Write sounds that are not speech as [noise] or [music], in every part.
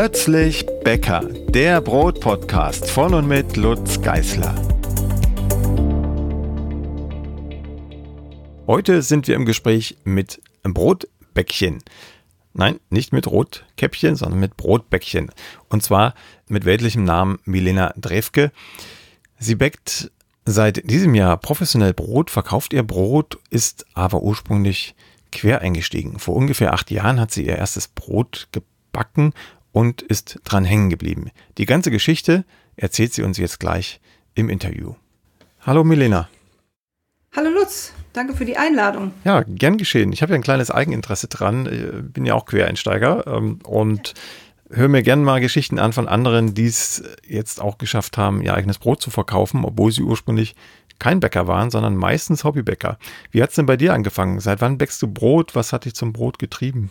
Plötzlich Bäcker, der Brotpodcast von und mit Lutz Geißler. Heute sind wir im Gespräch mit Brotbäckchen. Nein, nicht mit Rotkäppchen, sondern mit Brotbäckchen. Und zwar mit weltlichem Namen Milena Drewke. Sie bäckt seit diesem Jahr professionell Brot, verkauft ihr Brot, ist aber ursprünglich quer eingestiegen. Vor ungefähr acht Jahren hat sie ihr erstes Brot gebacken und ist dran hängen geblieben. Die ganze Geschichte erzählt sie uns jetzt gleich im Interview. Hallo Milena. Hallo Lutz, danke für die Einladung. Ja, gern geschehen. Ich habe ja ein kleines Eigeninteresse dran, ich bin ja auch Quereinsteiger ähm, und höre mir gern mal Geschichten an von anderen, die es jetzt auch geschafft haben, ihr eigenes Brot zu verkaufen, obwohl sie ursprünglich kein Bäcker waren, sondern meistens Hobbybäcker. Wie hat es denn bei dir angefangen? Seit wann bäckst du Brot? Was hat dich zum Brot getrieben?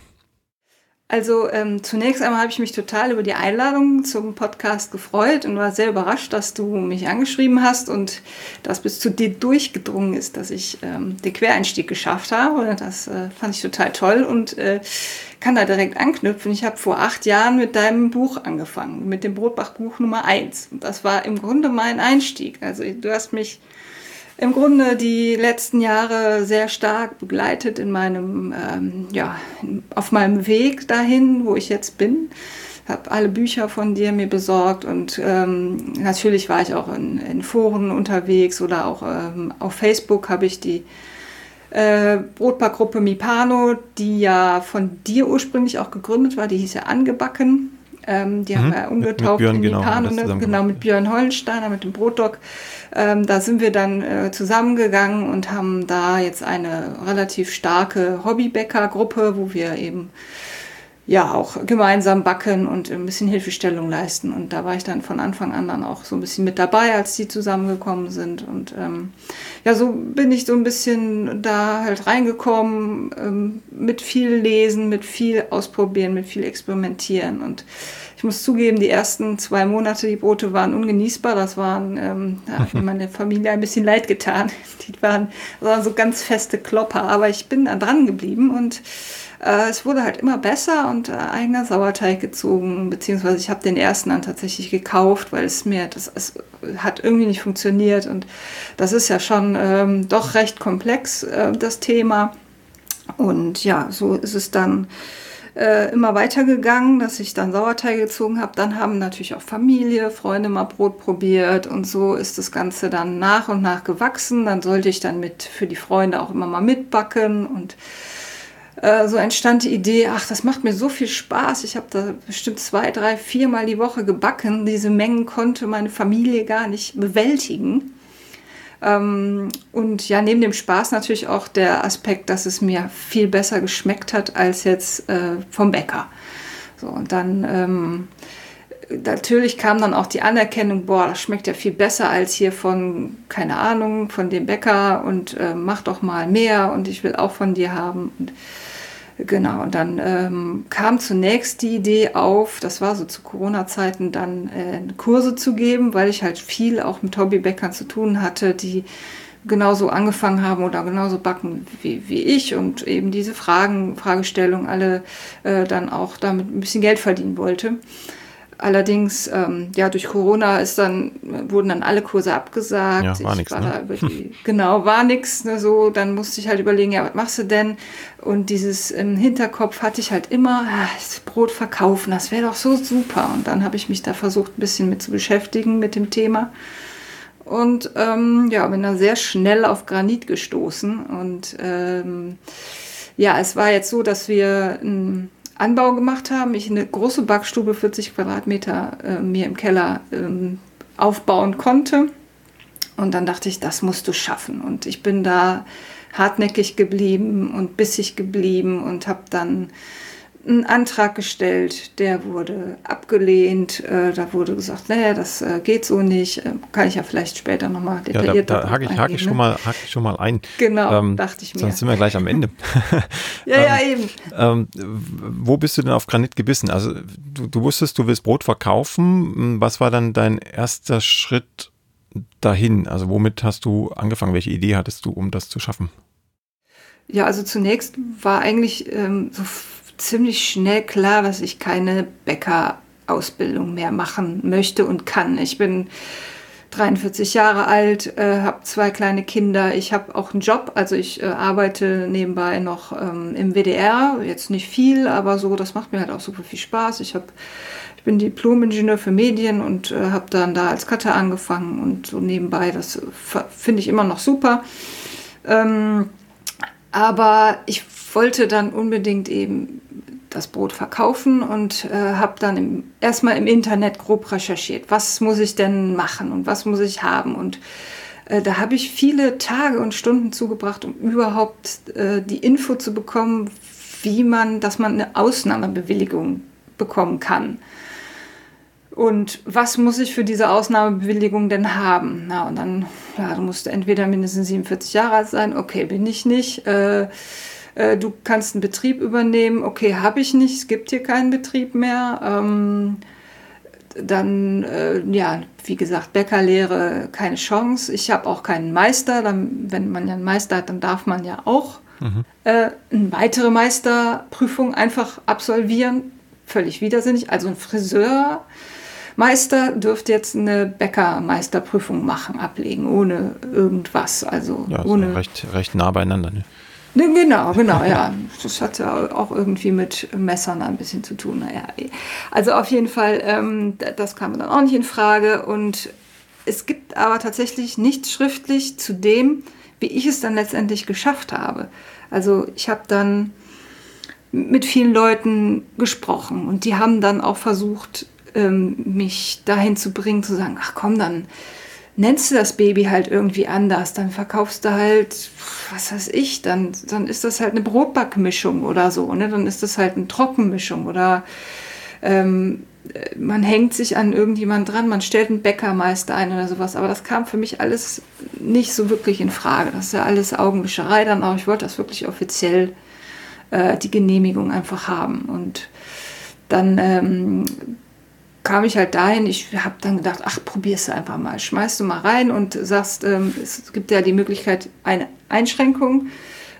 Also ähm, zunächst einmal habe ich mich total über die Einladung zum Podcast gefreut und war sehr überrascht, dass du mich angeschrieben hast und dass bis zu dir durchgedrungen ist, dass ich ähm, den Quereinstieg geschafft habe. Das äh, fand ich total toll und äh, kann da direkt anknüpfen. Ich habe vor acht Jahren mit deinem Buch angefangen, mit dem Brotbachbuch Nummer eins. Und das war im Grunde mein Einstieg. Also du hast mich im Grunde die letzten Jahre sehr stark begleitet in meinem, ähm, ja, auf meinem Weg dahin, wo ich jetzt bin. Habe alle Bücher von dir mir besorgt und ähm, natürlich war ich auch in, in Foren unterwegs oder auch ähm, auf Facebook habe ich die äh, Brotbackgruppe Mipano, die ja von dir ursprünglich auch gegründet war, die hieß ja Angebacken. Ähm, die mhm. haben wir umgetauft mit, mit Björn, in die genau, Pano, genau, mit Björn Hollensteiner, mit dem Brotdoc. Ähm, da sind wir dann äh, zusammengegangen und haben da jetzt eine relativ starke Hobbybäckergruppe, wo wir eben ja auch gemeinsam backen und ein bisschen Hilfestellung leisten. Und da war ich dann von Anfang an dann auch so ein bisschen mit dabei, als die zusammengekommen sind. Und ähm, ja, so bin ich so ein bisschen da halt reingekommen, ähm, mit viel Lesen, mit viel Ausprobieren, mit viel Experimentieren. Und ich muss zugeben, die ersten zwei Monate, die Brote waren ungenießbar. Das waren, ähm, da hat meine Familie ein bisschen leid getan. [laughs] Die waren, waren so ganz feste Klopper. Aber ich bin da dran geblieben und äh, es wurde halt immer besser und äh, eigener Sauerteig gezogen, beziehungsweise ich habe den ersten dann tatsächlich gekauft, weil es mir, das es hat irgendwie nicht funktioniert und das ist ja schon ähm, doch recht komplex, äh, das Thema. Und ja, so ist es dann äh, immer weitergegangen, dass ich dann Sauerteig gezogen habe. Dann haben natürlich auch Familie, Freunde mal Brot probiert und so ist das Ganze dann nach und nach gewachsen. Dann sollte ich dann mit für die Freunde auch immer mal mitbacken und äh, so entstand die Idee, ach, das macht mir so viel Spaß. Ich habe da bestimmt zwei, drei, viermal die Woche gebacken. Diese Mengen konnte meine Familie gar nicht bewältigen. Ähm, und ja, neben dem Spaß natürlich auch der Aspekt, dass es mir viel besser geschmeckt hat als jetzt äh, vom Bäcker. So, und dann ähm, natürlich kam dann auch die Anerkennung, boah, das schmeckt ja viel besser als hier von, keine Ahnung, von dem Bäcker und äh, mach doch mal mehr und ich will auch von dir haben. Und Genau, und dann ähm, kam zunächst die Idee auf, das war so zu Corona-Zeiten, dann äh, Kurse zu geben, weil ich halt viel auch mit Hobbybäckern zu tun hatte, die genauso angefangen haben oder genauso backen wie, wie ich und eben diese Fragen, Fragestellungen alle äh, dann auch damit ein bisschen Geld verdienen wollte. Allerdings, ähm, ja, durch Corona ist dann, wurden dann alle Kurse abgesagt. Ja, war nichts. Ne? [laughs] genau, war nichts. Ne, so, dann musste ich halt überlegen, ja, was machst du denn? Und dieses im Hinterkopf hatte ich halt immer, ah, Brot verkaufen, das wäre doch so super. Und dann habe ich mich da versucht, ein bisschen mit zu beschäftigen mit dem Thema. Und ähm, ja, bin dann sehr schnell auf Granit gestoßen. Und ähm, ja, es war jetzt so, dass wir ein Anbau gemacht haben. Ich eine große Backstube, 40 Quadratmeter, äh, mir im Keller ähm, aufbauen konnte. Und dann dachte ich, das musst du schaffen. Und ich bin da hartnäckig geblieben und bissig geblieben und habe dann einen Antrag gestellt, der wurde abgelehnt. Äh, da wurde gesagt, naja, das äh, geht so nicht. Äh, kann ich ja vielleicht später nochmal detailliert ja, da, da hake ich, hake ich, schon mal, hake ich schon mal ein. Genau, ähm, dachte ich mir. Sonst sind wir gleich am Ende. [laughs] [laughs] ja, ja, ähm, eben. Ähm, wo bist du denn auf Granit gebissen? Also du, du wusstest, du willst Brot verkaufen. Was war dann dein erster Schritt dahin? Also womit hast du angefangen? Welche Idee hattest du, um das zu schaffen? Ja, also zunächst war eigentlich ähm, so ziemlich schnell klar, dass ich keine Bäcker Brotback-Ausbildung mehr machen möchte und kann. Ich bin 43 Jahre alt, äh, habe zwei kleine Kinder. Ich habe auch einen Job, also ich äh, arbeite nebenbei noch ähm, im WDR. Jetzt nicht viel, aber so, das macht mir halt auch super viel Spaß. Ich habe ich bin Diplom-Ingenieur für Medien und äh, habe dann da als Cutter angefangen und so nebenbei, das finde ich immer noch super. Ähm, aber ich wollte dann unbedingt eben das Brot verkaufen und äh, habe dann im, erstmal im Internet grob recherchiert, was muss ich denn machen und was muss ich haben. Und äh, da habe ich viele Tage und Stunden zugebracht, um überhaupt äh, die Info zu bekommen, wie man, dass man eine Ausnahmebewilligung bekommen kann. Und was muss ich für diese Ausnahmebewilligung denn haben? Na, und dann, ja, du musst entweder mindestens 47 Jahre alt sein, okay, bin ich nicht. Äh, äh, du kannst einen Betrieb übernehmen, okay, habe ich nicht, es gibt hier keinen Betrieb mehr. Ähm, dann, äh, ja, wie gesagt, Bäckerlehre, keine Chance. Ich habe auch keinen Meister. Dann, wenn man ja einen Meister hat, dann darf man ja auch mhm. äh, eine weitere Meisterprüfung einfach absolvieren. Völlig widersinnig. Also ein Friseur Meister dürfte jetzt eine Bäckermeisterprüfung machen, ablegen, ohne irgendwas. Also ja, ohne. Recht, recht nah beieinander. Ne? Ne genau, genau, ja. Das hat ja auch irgendwie mit Messern ein bisschen zu tun. Naja, also auf jeden Fall, ähm, das kam dann auch nicht in Frage. Und es gibt aber tatsächlich nichts schriftlich zu dem, wie ich es dann letztendlich geschafft habe. Also ich habe dann mit vielen Leuten gesprochen und die haben dann auch versucht, ähm, mich dahin zu bringen, zu sagen, ach komm, dann nennst du das Baby halt irgendwie anders, dann verkaufst du halt, was weiß ich, dann, dann ist das halt eine Brotbackmischung oder so, ne? dann ist das halt eine Trockenmischung oder ähm, man hängt sich an irgendjemand dran, man stellt einen Bäckermeister ein oder sowas, aber das kam für mich alles nicht so wirklich in Frage. Das ist ja alles Augenwischerei dann auch. Ich wollte das wirklich offiziell äh, die Genehmigung einfach haben und dann ähm, kam ich halt dahin, ich habe dann gedacht, ach, probierst du einfach mal. Schmeißt du mal rein und sagst, ähm, es gibt ja die Möglichkeit, eine Einschränkung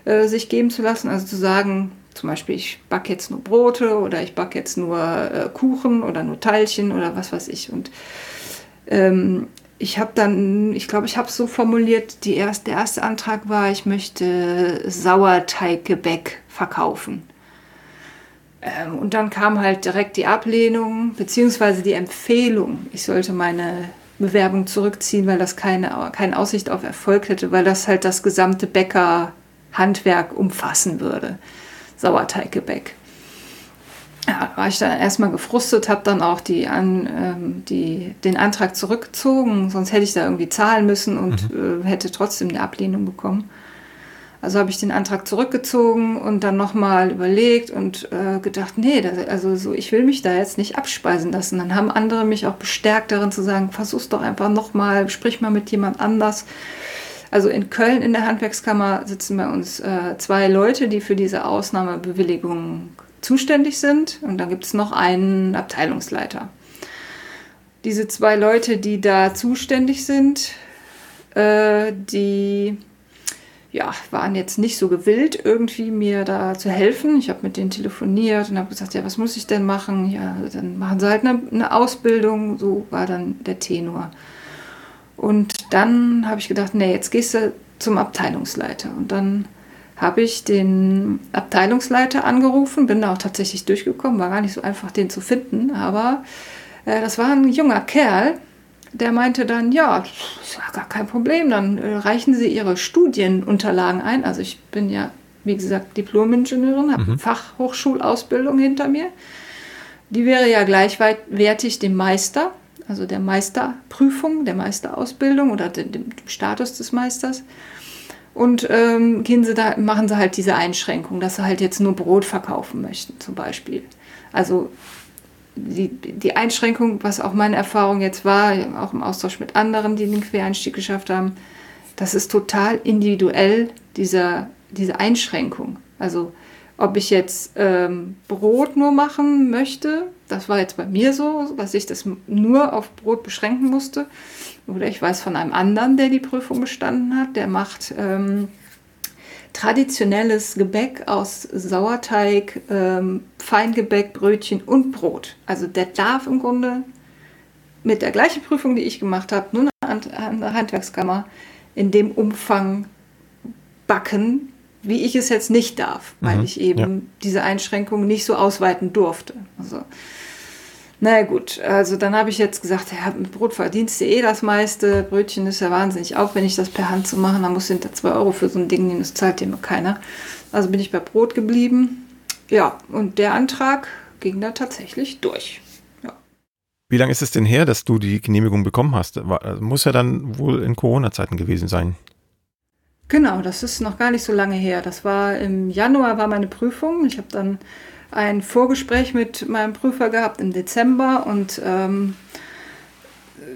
äh, sich geben zu lassen. Also zu sagen, zum Beispiel, ich backe jetzt nur Brote oder ich backe jetzt nur äh, Kuchen oder nur Teilchen oder was weiß ich. Und ähm, ich habe dann, ich glaube, ich habe es so formuliert, die erst, der erste Antrag war, ich möchte Sauerteiggebäck verkaufen. Ähm, und dann kam halt direkt die Ablehnung beziehungsweise die Empfehlung, ich sollte meine Bewerbung zurückziehen, weil das keine, keine Aussicht auf Erfolg hätte, weil das halt das gesamte Bäckerhandwerk umfassen würde. Sauerteiggebäck. Ja, war ich dann erstmal gefrustet, habe dann auch die, an, ähm, die, den Antrag zurückgezogen, sonst hätte ich da irgendwie zahlen müssen und mhm. äh, hätte trotzdem eine Ablehnung bekommen. Also habe ich den Antrag zurückgezogen und dann nochmal überlegt und äh, gedacht, nee, das, also so, ich will mich da jetzt nicht abspeisen lassen. Dann haben andere mich auch bestärkt darin zu sagen, versuch's doch einfach nochmal, sprich mal mit jemand anders. Also in Köln in der Handwerkskammer sitzen bei uns äh, zwei Leute, die für diese Ausnahmebewilligung zuständig sind. Und dann gibt es noch einen Abteilungsleiter. Diese zwei Leute, die da zuständig sind, äh, die ja, waren jetzt nicht so gewillt, irgendwie mir da zu helfen. Ich habe mit denen telefoniert und habe gesagt, ja, was muss ich denn machen? Ja, dann machen sie halt eine, eine Ausbildung. So war dann der Tenor. Und dann habe ich gedacht, nee, jetzt gehst du zum Abteilungsleiter. Und dann habe ich den Abteilungsleiter angerufen, bin da auch tatsächlich durchgekommen, war gar nicht so einfach, den zu finden, aber äh, das war ein junger Kerl, der meinte dann, ja, ist ja gar kein Problem, dann äh, reichen Sie Ihre Studienunterlagen ein. Also ich bin ja, wie gesagt, Diplom-Ingenieurin, habe mhm. Fachhochschulausbildung hinter mir. Die wäre ja gleichwertig dem Meister, also der Meisterprüfung, der Meisterausbildung oder dem, dem Status des Meisters. Und ähm, gehen sie da, machen sie halt diese Einschränkung, dass sie halt jetzt nur Brot verkaufen möchten, zum Beispiel. Also die, die Einschränkung, was auch meine Erfahrung jetzt war, auch im Austausch mit anderen, die den Quereinstieg geschafft haben, das ist total individuell, dieser, diese Einschränkung. Also ob ich jetzt ähm, Brot nur machen möchte, das war jetzt bei mir so, dass ich das nur auf Brot beschränken musste. Oder ich weiß von einem anderen, der die Prüfung bestanden hat, der macht ähm, traditionelles Gebäck aus Sauerteig, ähm, Feingebäck, Brötchen und Brot. Also der darf im Grunde mit der gleichen Prüfung, die ich gemacht habe, nur der Handwerkskammer in dem Umfang backen, wie ich es jetzt nicht darf, weil mhm, ich eben ja. diese Einschränkungen nicht so ausweiten durfte. Also, naja gut, also dann habe ich jetzt gesagt, ja, mit Brot verdienst du eh das meiste, Brötchen ist ja wahnsinnig aufwendig, das per Hand zu machen, da musst du hinter 2 Euro für so ein Ding nehmen, das zahlt dir nur keiner. Also bin ich bei Brot geblieben. Ja, und der Antrag ging da tatsächlich durch. Ja. Wie lange ist es denn her, dass du die Genehmigung bekommen hast? War, muss ja dann wohl in Corona-Zeiten gewesen sein. Genau, das ist noch gar nicht so lange her. Das war im Januar war meine Prüfung. Ich habe dann ein Vorgespräch mit meinem Prüfer gehabt im Dezember und ähm,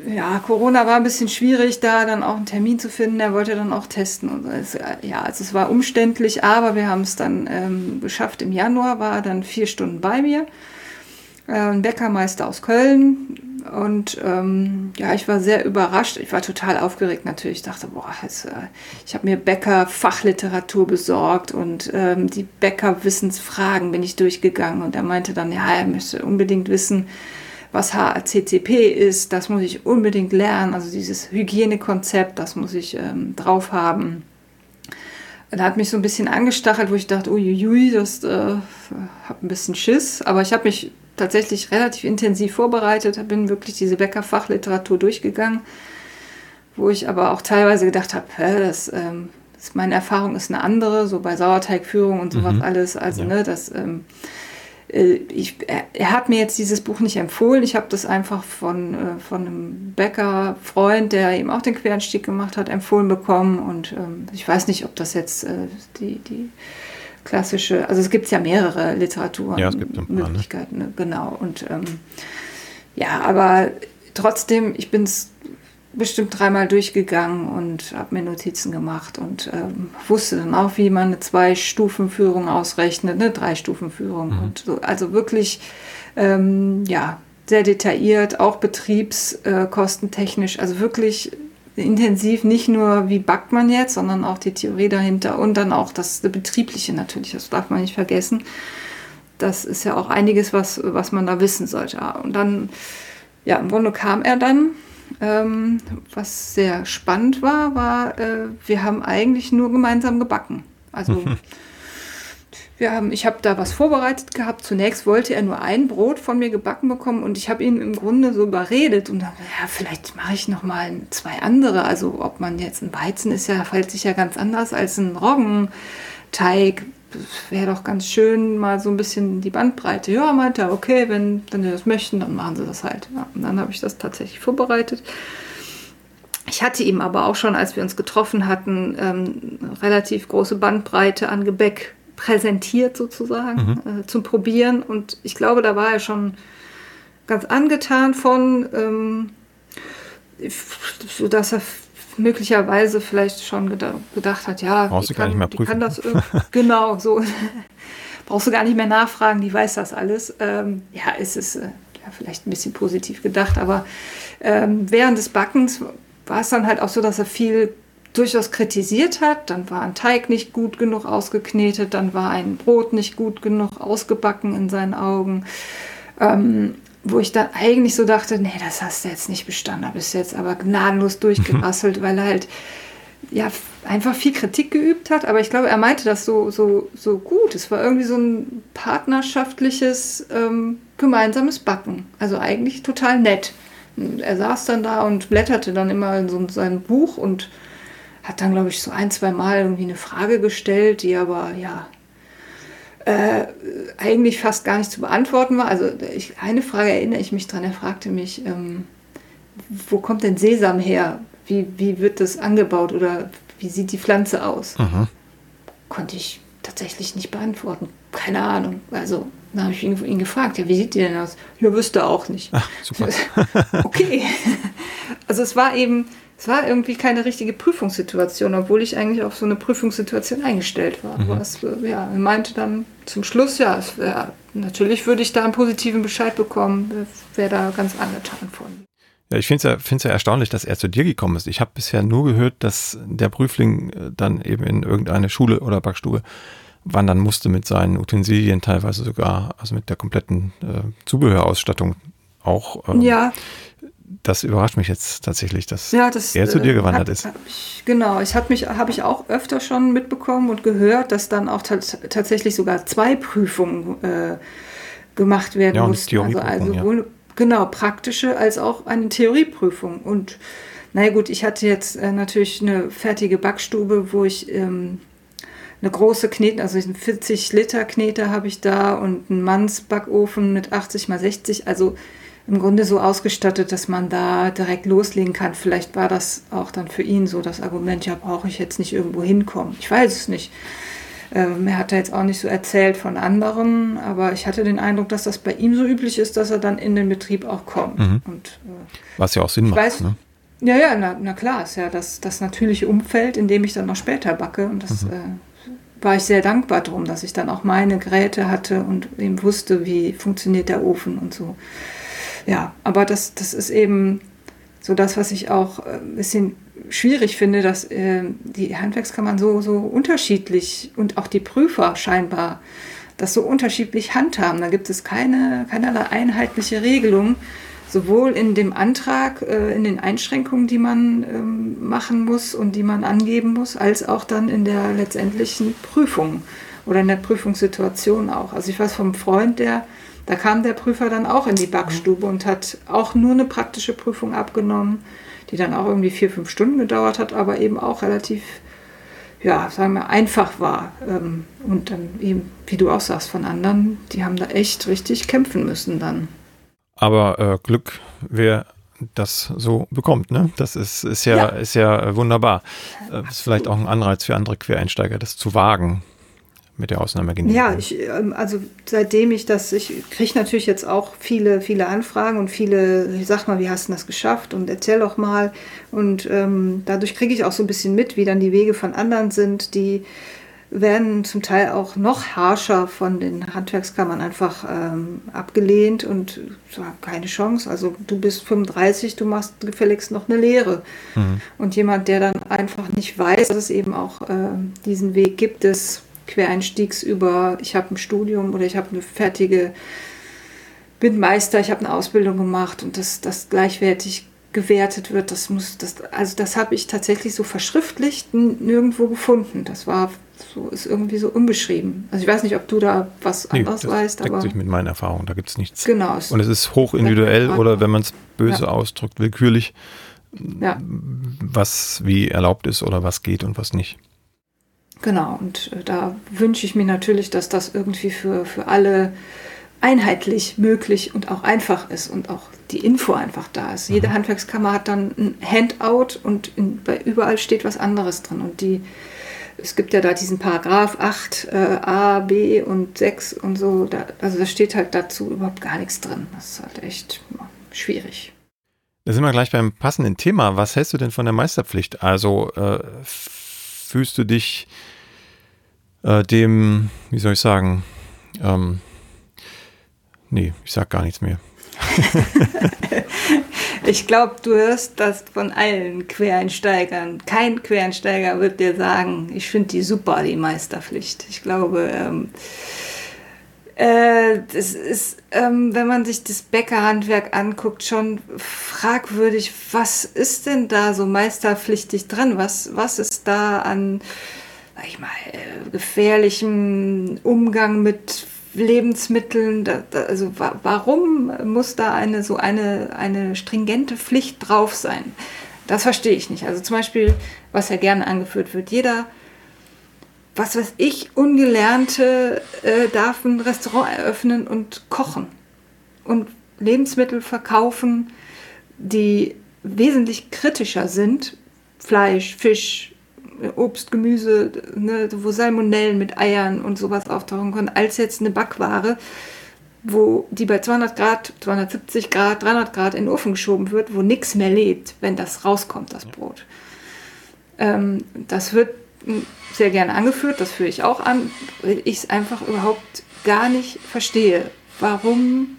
ja, Corona war ein bisschen schwierig, da dann auch einen Termin zu finden. Er wollte dann auch testen. Und es, ja, also es war umständlich, aber wir haben es dann ähm, geschafft. Im Januar war er dann vier Stunden bei mir. Äh, ein Bäckermeister aus Köln, und ähm, ja, ich war sehr überrascht. Ich war total aufgeregt natürlich. Ich dachte, boah, jetzt, äh, ich habe mir Bäcker-Fachliteratur besorgt und ähm, die Bäcker-Wissensfragen bin ich durchgegangen. Und er meinte dann, ja, er müsste unbedingt wissen, was HACCP ist. Das muss ich unbedingt lernen. Also dieses Hygienekonzept, das muss ich ähm, drauf haben. Er hat mich so ein bisschen angestachelt, wo ich dachte, uiuiui, das äh, habe ein bisschen Schiss. Aber ich habe mich tatsächlich relativ intensiv vorbereitet, bin wirklich diese Bäckerfachliteratur durchgegangen, wo ich aber auch teilweise gedacht habe, das, ähm, das, meine Erfahrung ist eine andere, so bei Sauerteigführung und sowas mhm. alles. Also, ja. ne, das, ähm, äh, ich, er, er, hat mir jetzt dieses Buch nicht empfohlen. Ich habe das einfach von, äh, von einem Bäckerfreund, der eben auch den Querenstieg gemacht hat, empfohlen bekommen. Und ähm, ich weiß nicht, ob das jetzt äh, die, die klassische, also es gibt ja mehrere Literaturen. Ja, es gibt ein paar, Möglichkeiten, ne? genau. Und ähm, ja, aber trotzdem, ich bin es bestimmt dreimal durchgegangen und habe mir Notizen gemacht und ähm, wusste dann auch, wie man eine Zwei-Stufen-Führung ausrechnet, eine Drei-Stufen-Führung. Mhm. Und so, also wirklich, ähm, ja, sehr detailliert, auch betriebskostentechnisch, also wirklich intensiv nicht nur, wie backt man jetzt, sondern auch die Theorie dahinter und dann auch das Betriebliche natürlich, das darf man nicht vergessen. Das ist ja auch einiges, was, was man da wissen sollte. Und dann, ja, im Grunde kam er dann. Ähm, was sehr spannend war, war, äh, wir haben eigentlich nur gemeinsam gebacken. Also [laughs] Wir haben, ich habe da was vorbereitet gehabt. Zunächst wollte er nur ein Brot von mir gebacken bekommen und ich habe ihn im Grunde so überredet und dann, ja, vielleicht mache ich noch mal zwei andere. Also ob man jetzt ein Weizen ist ja, verhält sich ja ganz anders als ein Roggenteig. Wäre doch ganz schön, mal so ein bisschen die Bandbreite. Ja, meinte er, okay, wenn, wenn Sie das möchten, dann machen Sie das halt. Ja, und dann habe ich das tatsächlich vorbereitet. Ich hatte ihm aber auch schon, als wir uns getroffen hatten, ähm, relativ große Bandbreite an Gebäck präsentiert sozusagen mhm. äh, zum Probieren. Und ich glaube, da war er schon ganz angetan von, ähm, sodass er möglicherweise vielleicht schon gedacht, gedacht hat, ja, Brauchst die, kann, die kann das [laughs] genau so. [laughs] Brauchst du gar nicht mehr nachfragen, die weiß das alles. Ähm, ja, es ist äh, ja, vielleicht ein bisschen positiv gedacht, aber ähm, während des Backens war es dann halt auch so, dass er viel durchaus kritisiert hat. Dann war ein Teig nicht gut genug ausgeknetet, dann war ein Brot nicht gut genug ausgebacken in seinen Augen. Ähm, wo ich dann eigentlich so dachte, nee, das hast du jetzt nicht bestanden, da bist du jetzt aber gnadenlos [laughs] durchgerasselt, weil er halt ja einfach viel Kritik geübt hat. Aber ich glaube, er meinte das so, so, so gut. Es war irgendwie so ein partnerschaftliches, ähm, gemeinsames Backen. Also eigentlich total nett. Und er saß dann da und blätterte dann immer in so sein Buch und hat dann, glaube ich, so ein, zwei Mal irgendwie eine Frage gestellt, die aber ja äh, eigentlich fast gar nicht zu beantworten war. Also ich, eine Frage erinnere ich mich dran. Er fragte mich, ähm, wo kommt denn Sesam her? Wie, wie wird das angebaut oder wie sieht die Pflanze aus? Mhm. Konnte ich tatsächlich nicht beantworten. Keine Ahnung. Also, dann habe ich ihn, ihn, gefragt, ja, wie sieht die denn aus? Ja, wüsste auch nicht. Ach, super. [laughs] okay. Also es war eben, es war irgendwie keine richtige Prüfungssituation, obwohl ich eigentlich auf so eine Prüfungssituation eingestellt war. Mhm. Was, ja, er meinte dann zum Schluss, ja, wär, natürlich würde ich da einen positiven Bescheid bekommen, wäre da ganz angetan von. Ja, ich finde es ja, ja erstaunlich, dass er zu dir gekommen ist. Ich habe bisher nur gehört, dass der Prüfling äh, dann eben in irgendeine Schule oder Backstube wandern musste mit seinen Utensilien, teilweise sogar, also mit der kompletten äh, Zubehörausstattung auch. Ähm, ja. Das überrascht mich jetzt tatsächlich, dass ja, das, er zu dir äh, gewandert hat, ist. Ich, genau, ich habe mich habe ich auch öfter schon mitbekommen und gehört, dass dann auch tatsächlich sogar zwei Prüfungen äh, gemacht werden ja, mussten. Also, also ja. wohl, genau praktische als auch eine Theorieprüfung und naja gut, ich hatte jetzt äh, natürlich eine fertige Backstube, wo ich ähm, eine große Knete, also einen 40 Liter Knete habe ich da und einen Mannsbackofen mit 80 mal 60, also im Grunde so ausgestattet, dass man da direkt loslegen kann. Vielleicht war das auch dann für ihn so das Argument, ja, brauche ich jetzt nicht irgendwo hinkommen. Ich weiß es nicht. Ähm, er hat da jetzt auch nicht so erzählt von anderen, aber ich hatte den Eindruck, dass das bei ihm so üblich ist, dass er dann in den Betrieb auch kommt. Mhm. Und, äh, Was ja auch Sinn macht. Weiß, ne? Ja, ja, na, na, klar, ist ja das, das natürliche Umfeld, in dem ich dann noch später backe. Und das mhm. äh, war ich sehr dankbar drum, dass ich dann auch meine Geräte hatte und eben wusste, wie funktioniert der Ofen und so. Ja, aber das, das ist eben so das, was ich auch äh, ein bisschen schwierig finde, dass äh, die Handwerkskammern so, so unterschiedlich und auch die Prüfer scheinbar das so unterschiedlich handhaben. Da gibt es keine, keinerlei einheitliche Regelung sowohl in dem Antrag, äh, in den Einschränkungen, die man ähm, machen muss und die man angeben muss, als auch dann in der letztendlichen Prüfung oder in der Prüfungssituation auch. Also ich weiß vom Freund, der, da kam der Prüfer dann auch in die Backstube und hat auch nur eine praktische Prüfung abgenommen, die dann auch irgendwie vier, fünf Stunden gedauert hat, aber eben auch relativ, ja, sagen wir, einfach war. Ähm, und dann eben, wie du auch sagst, von anderen, die haben da echt richtig kämpfen müssen dann. Aber äh, Glück, wer das so bekommt, ne? Das ist, ist ja, ja. ist ja wunderbar. Äh, ist vielleicht auch ein Anreiz für andere Quereinsteiger, das zu wagen mit der Ausnahmegenehmigung. Ja, ich, ähm, also seitdem ich das, ich kriege natürlich jetzt auch viele, viele Anfragen und viele, ich sag mal, wie hast du das geschafft und erzähl doch mal. Und ähm, dadurch kriege ich auch so ein bisschen mit, wie dann die Wege von anderen sind, die werden zum Teil auch noch harscher von den Handwerkskammern einfach ähm, abgelehnt und keine Chance. Also du bist 35, du machst gefälligst noch eine Lehre. Mhm. Und jemand, der dann einfach nicht weiß, dass es eben auch äh, diesen Weg gibt des Quereinstiegs über, ich habe ein Studium oder ich habe eine fertige, bin Meister, ich habe eine Ausbildung gemacht und das, das gleichwertig gewertet wird, das muss, das, also das habe ich tatsächlich so verschriftlicht nirgendwo gefunden. Das war so ist irgendwie so unbeschrieben. Also ich weiß nicht, ob du da was nee, anderes das weißt, deckt aber sich mit meinen Erfahrungen. Da gibt es nichts. Genau. Und es ist hoch individuell oder wenn man es böse ja. ausdrückt, willkürlich, ja. was wie erlaubt ist oder was geht und was nicht. Genau. Und äh, da wünsche ich mir natürlich, dass das irgendwie für für alle einheitlich möglich und auch einfach ist und auch die Info einfach da ist. Mhm. Jede Handwerkskammer hat dann ein Handout und in, bei überall steht was anderes drin und die es gibt ja da diesen Paragraph 8 äh, a, b und 6 und so. Da, also da steht halt dazu überhaupt gar nichts drin. Das ist halt echt ja, schwierig. Da sind wir gleich beim passenden Thema. Was hältst du denn von der Meisterpflicht? Also äh, fühlst du dich äh, dem, wie soll ich sagen, ähm, nee, ich sag gar nichts mehr. [laughs] ich glaube, du hörst das von allen Quereinsteigern. Kein Quereinsteiger wird dir sagen, ich finde die super, die Meisterpflicht. Ich glaube, ähm, äh, das ist, ähm, wenn man sich das Bäckerhandwerk anguckt, schon fragwürdig, was ist denn da so meisterpflichtig drin? Was, was ist da an, sag ich mal, äh, gefährlichem Umgang mit Lebensmitteln, da, da, also wa warum muss da eine so eine, eine stringente Pflicht drauf sein? Das verstehe ich nicht. Also zum Beispiel, was ja gerne angeführt wird, jeder, was weiß ich, Ungelernte äh, darf ein Restaurant eröffnen und kochen und Lebensmittel verkaufen, die wesentlich kritischer sind, Fleisch, Fisch, Obst, Gemüse, ne, wo Salmonellen mit Eiern und sowas auftauchen können, als jetzt eine Backware, wo die bei 200 Grad, 270 Grad, 300 Grad in den Ofen geschoben wird, wo nichts mehr lebt, wenn das rauskommt, das Brot. Ähm, das wird sehr gerne angeführt, das führe ich auch an, weil ich es einfach überhaupt gar nicht verstehe. Warum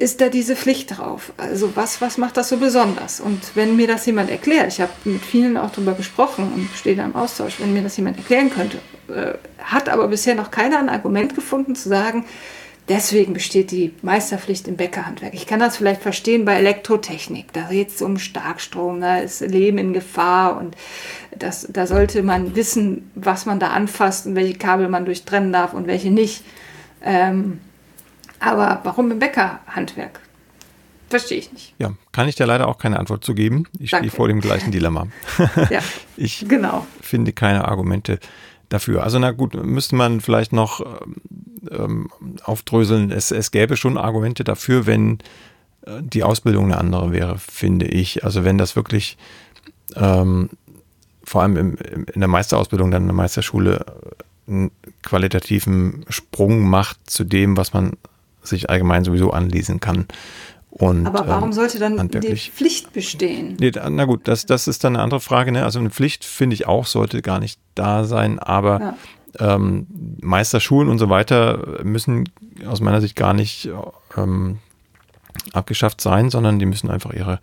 ist da diese Pflicht drauf? Also was, was macht das so besonders? Und wenn mir das jemand erklärt, ich habe mit vielen auch darüber gesprochen und stehe da im Austausch, wenn mir das jemand erklären könnte, äh, hat aber bisher noch keiner ein Argument gefunden zu sagen, deswegen besteht die Meisterpflicht im Bäckerhandwerk. Ich kann das vielleicht verstehen bei Elektrotechnik. Da geht es um Starkstrom, da ist Leben in Gefahr und das, da sollte man wissen, was man da anfasst und welche Kabel man durchtrennen darf und welche nicht. Ähm, aber warum im Bäckerhandwerk? Verstehe ich nicht. Ja, kann ich dir leider auch keine Antwort zu geben. Ich Danke. stehe vor dem gleichen Dilemma. [laughs] ja, [laughs] ich genau. finde keine Argumente dafür. Also na gut, müsste man vielleicht noch ähm, aufdröseln. Es, es gäbe schon Argumente dafür, wenn äh, die Ausbildung eine andere wäre, finde ich. Also wenn das wirklich ähm, vor allem im, im, in der Meisterausbildung, dann in der Meisterschule äh, einen qualitativen Sprung macht zu dem, was man sich allgemein sowieso anlesen kann. Und, Aber warum ähm, sollte dann die Pflicht bestehen? Nee, na gut, das, das ist dann eine andere Frage. Ne? Also eine Pflicht, finde ich auch, sollte gar nicht da sein. Aber ja. ähm, Meisterschulen und so weiter müssen aus meiner Sicht gar nicht ähm, abgeschafft sein, sondern die müssen einfach ihre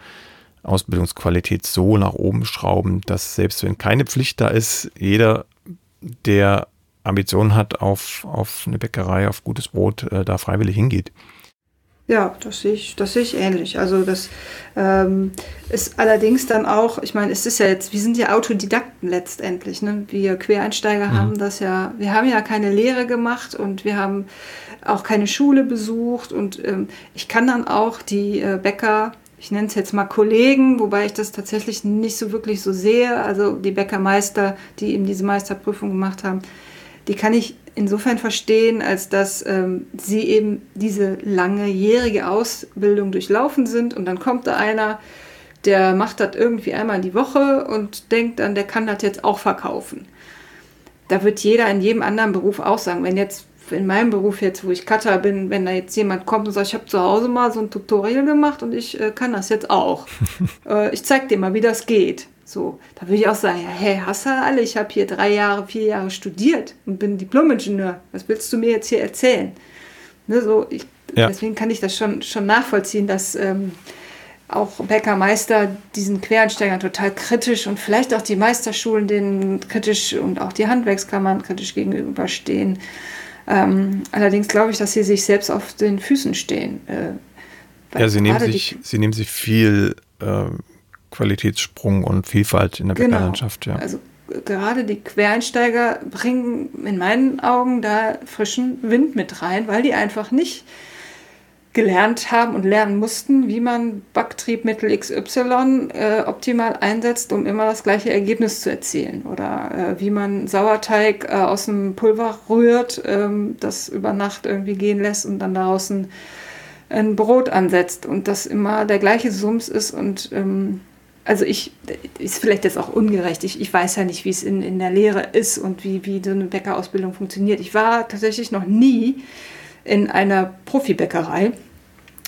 Ausbildungsqualität so nach oben schrauben, dass selbst wenn keine Pflicht da ist, jeder, der Ambitionen hat auf, auf eine Bäckerei, auf gutes Brot, äh, da freiwillig hingeht. Ja, das sehe ich, das sehe ich ähnlich. Also das ähm, ist allerdings dann auch, ich meine, es ist ja jetzt, wir sind ja Autodidakten letztendlich. Ne? Wir Quereinsteiger mhm. haben das ja, wir haben ja keine Lehre gemacht und wir haben auch keine Schule besucht und ähm, ich kann dann auch die äh, Bäcker, ich nenne es jetzt mal Kollegen, wobei ich das tatsächlich nicht so wirklich so sehe, also die Bäckermeister, die eben diese Meisterprüfung gemacht haben, die kann ich insofern verstehen, als dass ähm, sie eben diese langejährige Ausbildung durchlaufen sind und dann kommt da einer, der macht das irgendwie einmal in die Woche und denkt dann, der kann das jetzt auch verkaufen. Da wird jeder in jedem anderen Beruf auch sagen, wenn jetzt in meinem Beruf jetzt, wo ich Cutter bin, wenn da jetzt jemand kommt und sagt, ich habe zu Hause mal so ein Tutorial gemacht und ich äh, kann das jetzt auch. [laughs] äh, ich zeig dir mal, wie das geht. So, da würde ich auch sagen, ja, hey, hast du alle? Ich habe hier drei Jahre, vier Jahre studiert und bin Diplom-Ingenieur. Was willst du mir jetzt hier erzählen? Ne, so, ich, ja. Deswegen kann ich das schon, schon nachvollziehen, dass ähm, auch Bäckermeister diesen Quereinsteigern total kritisch und vielleicht auch die Meisterschulen denen kritisch und auch die Handwerkskammern kritisch gegenüberstehen. Ähm, allerdings glaube ich, dass sie sich selbst auf den Füßen stehen. Äh, ja, sie nehmen, sich, sie nehmen sich viel äh, Qualitätssprung und Vielfalt in der genau. Bäckerlandschaft. Ja. Also gerade die Quereinsteiger bringen in meinen Augen da frischen Wind mit rein, weil die einfach nicht gelernt haben und lernen mussten, wie man Backtriebmittel XY äh, optimal einsetzt, um immer das gleiche Ergebnis zu erzielen. Oder äh, wie man Sauerteig äh, aus dem Pulver rührt, ähm, das über Nacht irgendwie gehen lässt und dann daraus ein, ein Brot ansetzt. Und das immer der gleiche Sums ist und ähm, also ich, ist vielleicht jetzt auch ungerecht. Ich, ich weiß ja nicht, wie es in, in der Lehre ist und wie, wie so eine Bäckerausbildung funktioniert. Ich war tatsächlich noch nie in einer Profibäckerei.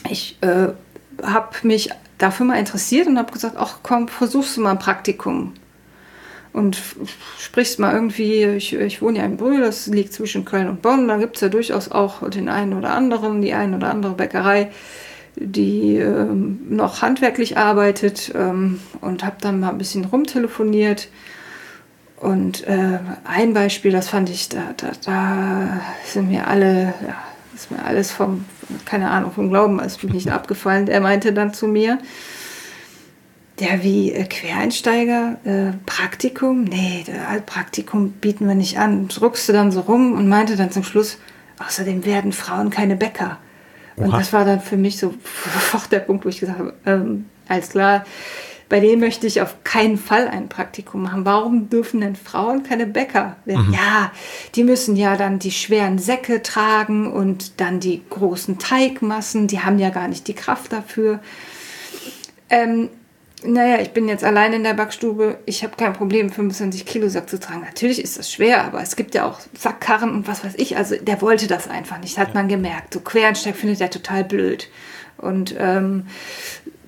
Ich äh, habe mich dafür mal interessiert und habe gesagt, ach komm, versuchst du mal ein Praktikum. Und sprichst mal irgendwie, ich, ich wohne ja in Brühl, das liegt zwischen Köln und Bonn, da gibt es ja durchaus auch den einen oder anderen, die eine oder andere Bäckerei, die ähm, noch handwerklich arbeitet ähm, und habe dann mal ein bisschen rumtelefoniert. Und äh, ein Beispiel, das fand ich, da, da, da sind mir alle, ja, ist mir alles vom, keine Ahnung, vom Glauben ist mir nicht [laughs] abgefallen. Er meinte dann zu mir, der wie äh, Quereinsteiger, äh, Praktikum, nee, der Praktikum bieten wir nicht an. Druckste dann so rum und meinte dann zum Schluss, außerdem werden Frauen keine Bäcker. Und das war dann für mich so [laughs] sofort der Punkt, wo ich gesagt habe, ähm, alles klar, bei denen möchte ich auf keinen Fall ein Praktikum machen. Warum dürfen denn Frauen keine Bäcker werden? Mhm. Ja, die müssen ja dann die schweren Säcke tragen und dann die großen Teigmassen, die haben ja gar nicht die Kraft dafür. Ähm, naja, ich bin jetzt allein in der Backstube. Ich habe kein Problem, 25 Kilo Sack zu tragen. Natürlich ist das schwer, aber es gibt ja auch Sackkarren und was weiß ich. Also der wollte das einfach nicht, hat man gemerkt. So Quereinsteig findet er total blöd. Und ähm,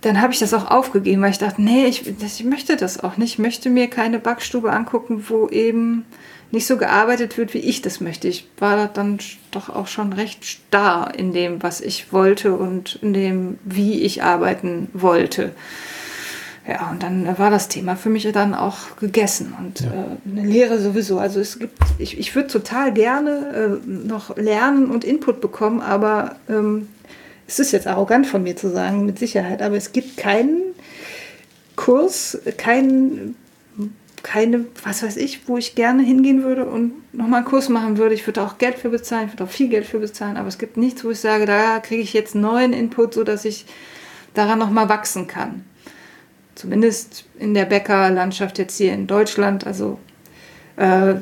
dann habe ich das auch aufgegeben, weil ich dachte, nee, ich, ich möchte das auch nicht. Ich möchte mir keine Backstube angucken, wo eben nicht so gearbeitet wird, wie ich das möchte. Ich war dann doch auch schon recht starr in dem, was ich wollte und in dem, wie ich arbeiten wollte. Ja, und dann war das Thema für mich dann auch gegessen und ja. äh, eine Lehre sowieso. Also es gibt, ich, ich würde total gerne äh, noch lernen und Input bekommen, aber ähm, es ist jetzt arrogant von mir zu sagen, mit Sicherheit, aber es gibt keinen Kurs, keinen keine, was weiß ich, wo ich gerne hingehen würde und nochmal einen Kurs machen würde. Ich würde auch Geld für bezahlen, ich würde auch viel Geld für bezahlen, aber es gibt nichts, wo ich sage, da kriege ich jetzt neuen Input, sodass ich daran nochmal wachsen kann. Zumindest in der Bäckerlandschaft jetzt hier in Deutschland. Also äh,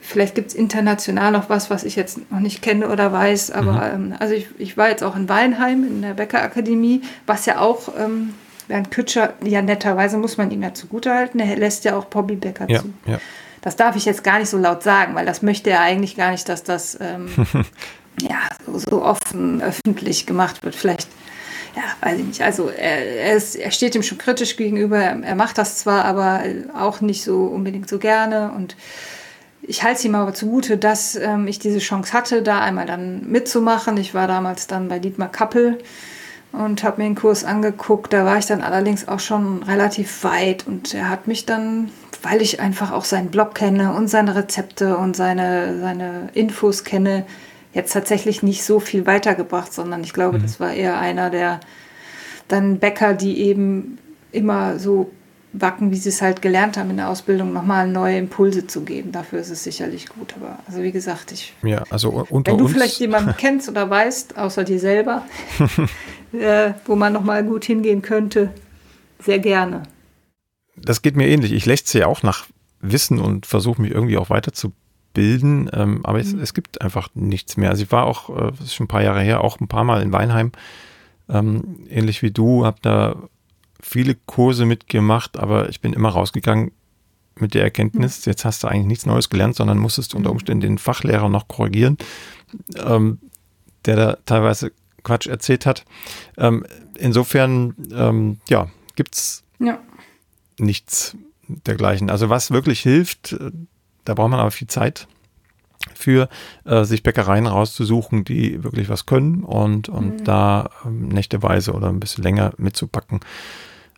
vielleicht gibt es international noch was, was ich jetzt noch nicht kenne oder weiß. Aber mhm. ähm, also ich, ich war jetzt auch in Weinheim in der Bäckerakademie, was ja auch ähm, Bernd Kütscher, ja netterweise muss man ihm ja zugutehalten, er lässt ja auch Bobby Becker ja, zu. Ja. Das darf ich jetzt gar nicht so laut sagen, weil das möchte er eigentlich gar nicht, dass das ähm, [laughs] ja, so, so, offen öffentlich gemacht wird. Vielleicht, ja, weiß ich nicht. Also er, er, ist, er steht ihm schon kritisch gegenüber, er macht das zwar, aber auch nicht so unbedingt so gerne und ich halte es ihm aber zugute, dass ähm, ich diese Chance hatte, da einmal dann mitzumachen. Ich war damals dann bei Dietmar Kappel und habe mir den Kurs angeguckt. Da war ich dann allerdings auch schon relativ weit und er hat mich dann, weil ich einfach auch seinen Blog kenne und seine Rezepte und seine, seine Infos kenne, jetzt tatsächlich nicht so viel weitergebracht, sondern ich glaube, mhm. das war eher einer der dann Bäcker, die eben immer so backen, wie sie es halt gelernt haben in der Ausbildung, nochmal neue Impulse zu geben. Dafür ist es sicherlich gut. Aber also wie gesagt, ich. Ja, also unter Wenn du uns vielleicht jemanden [laughs] kennst oder weißt, außer dir selber, [laughs] äh, wo man nochmal gut hingehen könnte, sehr gerne. Das geht mir ähnlich. Ich lächze ja auch nach Wissen und versuche mich irgendwie auch weiterzubilden. Ähm, aber mhm. es, es, gibt einfach nichts mehr. Also ich war auch, äh, das ist schon ein paar Jahre her, auch ein paar Mal in Weinheim. Ähm, ähnlich wie du, habe da viele Kurse mitgemacht, aber ich bin immer rausgegangen mit der Erkenntnis, mhm. jetzt hast du eigentlich nichts Neues gelernt, sondern musstest unter mhm. Umständen den Fachlehrer noch korrigieren, ähm, der da teilweise Quatsch erzählt hat. Ähm, insofern, ähm, ja, gibt es ja. nichts dergleichen. Also was wirklich hilft, da braucht man aber viel Zeit für, äh, sich Bäckereien rauszusuchen, die wirklich was können und, und mhm. da ähm, nächteweise oder ein bisschen länger mitzupacken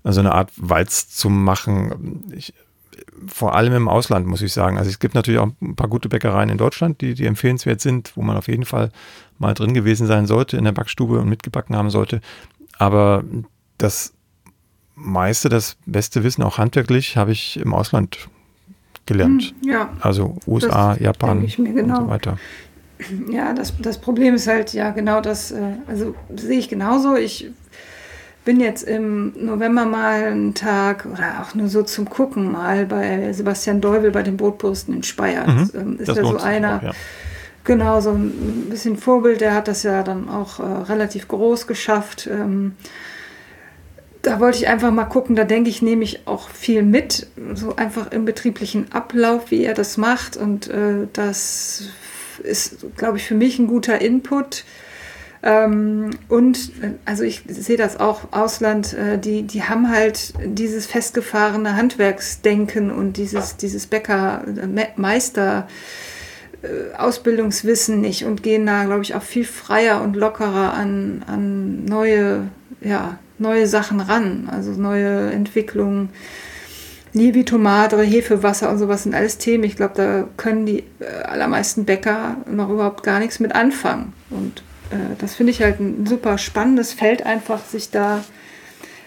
also eine Art Walz zu machen. Ich, vor allem im Ausland, muss ich sagen. Also es gibt natürlich auch ein paar gute Bäckereien in Deutschland, die, die empfehlenswert sind, wo man auf jeden Fall mal drin gewesen sein sollte in der Backstube und mitgebacken haben sollte. Aber das meiste, das beste Wissen, auch handwerklich, habe ich im Ausland gelernt. Hm, ja. Also USA, Japan genau. und so weiter. Ja, das, das Problem ist halt, ja, genau das, äh, also sehe ich genauso. Ich bin jetzt im November mal einen Tag oder auch nur so zum Gucken mal bei Sebastian Deuvel bei den Brotposten in Speyer. Mhm, das, ähm, ist das ja so einer. Auch, ja. Genau, so ein bisschen Vorbild, der hat das ja dann auch äh, relativ groß geschafft. Ähm, da wollte ich einfach mal gucken, da denke ich, nehme ich auch viel mit, so einfach im betrieblichen Ablauf, wie er das macht. Und äh, das ist, glaube ich, für mich ein guter Input ähm, und also ich sehe das auch, Ausland, äh, die, die haben halt dieses festgefahrene Handwerksdenken und dieses, dieses Bäckermeister. Äh, Ausbildungswissen nicht und gehen da, glaube ich, auch viel freier und lockerer an, an neue, ja, neue Sachen ran, also neue Entwicklungen. Liebe Tomate, Hefewasser und sowas sind alles Themen. Ich glaube, da können die äh, allermeisten Bäcker noch überhaupt gar nichts mit anfangen. Und äh, das finde ich halt ein super spannendes Feld, einfach sich da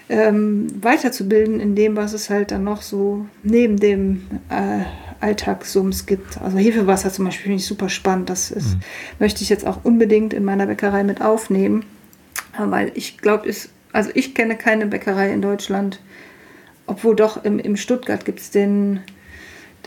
ähm, weiterzubilden in dem, was es halt dann noch so neben dem äh, Alltagssums gibt. Also Hefewasser zum Beispiel finde ich super spannend. Das ist, mhm. möchte ich jetzt auch unbedingt in meiner Bäckerei mit aufnehmen, weil ich glaube, also ich kenne keine Bäckerei in Deutschland, obwohl doch im, im Stuttgart gibt es den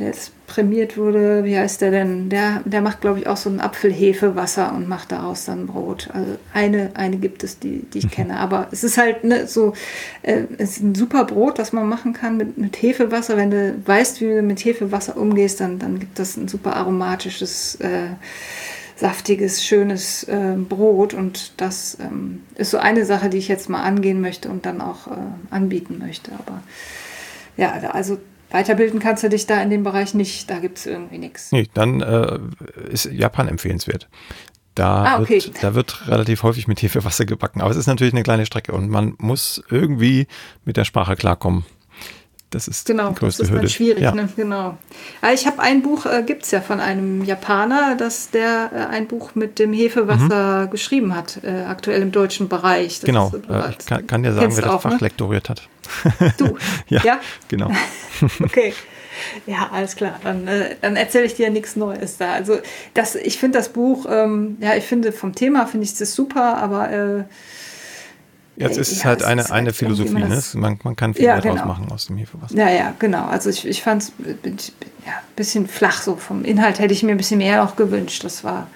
der jetzt prämiert wurde, wie heißt der denn? Der, der macht, glaube ich, auch so ein Apfelhefewasser und macht daraus dann Brot. Also eine, eine gibt es, die, die ich mhm. kenne. Aber es ist halt ne, so, äh, es ist ein super Brot, das man machen kann mit, mit Hefewasser. Wenn du weißt, wie du mit Hefewasser umgehst, dann, dann gibt das ein super aromatisches, äh, saftiges, schönes äh, Brot. Und das ähm, ist so eine Sache, die ich jetzt mal angehen möchte und dann auch äh, anbieten möchte. Aber ja, also weiterbilden kannst du dich da in dem Bereich nicht. Da gibt es irgendwie nichts. Nee, dann äh, ist Japan empfehlenswert. Da, ah, okay. wird, da wird relativ häufig mit Hefewasser gebacken. Aber es ist natürlich eine kleine Strecke und man muss irgendwie mit der Sprache klarkommen. Das ist genau, die größte das ist Hürde. schwierig, ja. ne? genau. Aber ich habe ein Buch, äh, gibt es ja von einem Japaner, dass der äh, ein Buch mit dem Hefewasser mhm. geschrieben hat, äh, aktuell im deutschen Bereich. Das genau, ist, äh, ich kann, kann dir sagen, wer das auch, Fach ne? lektoriert hat. Du? [laughs] ja, ja, genau. [laughs] okay. Ja, alles klar. Dann, äh, dann erzähle ich dir nichts Neues da. Also das, ich finde das Buch, ähm, ja, ich finde vom Thema finde ich das super, aber äh, Jetzt ist es halt eine, eine halt Philosophie, ne? man, man kann viel ja, mehr genau. draus machen aus dem Hefewasser. Ja, ja, genau. Also ich, ich fand es ja, ein bisschen flach so. Vom Inhalt hätte ich mir ein bisschen mehr auch gewünscht. Das war,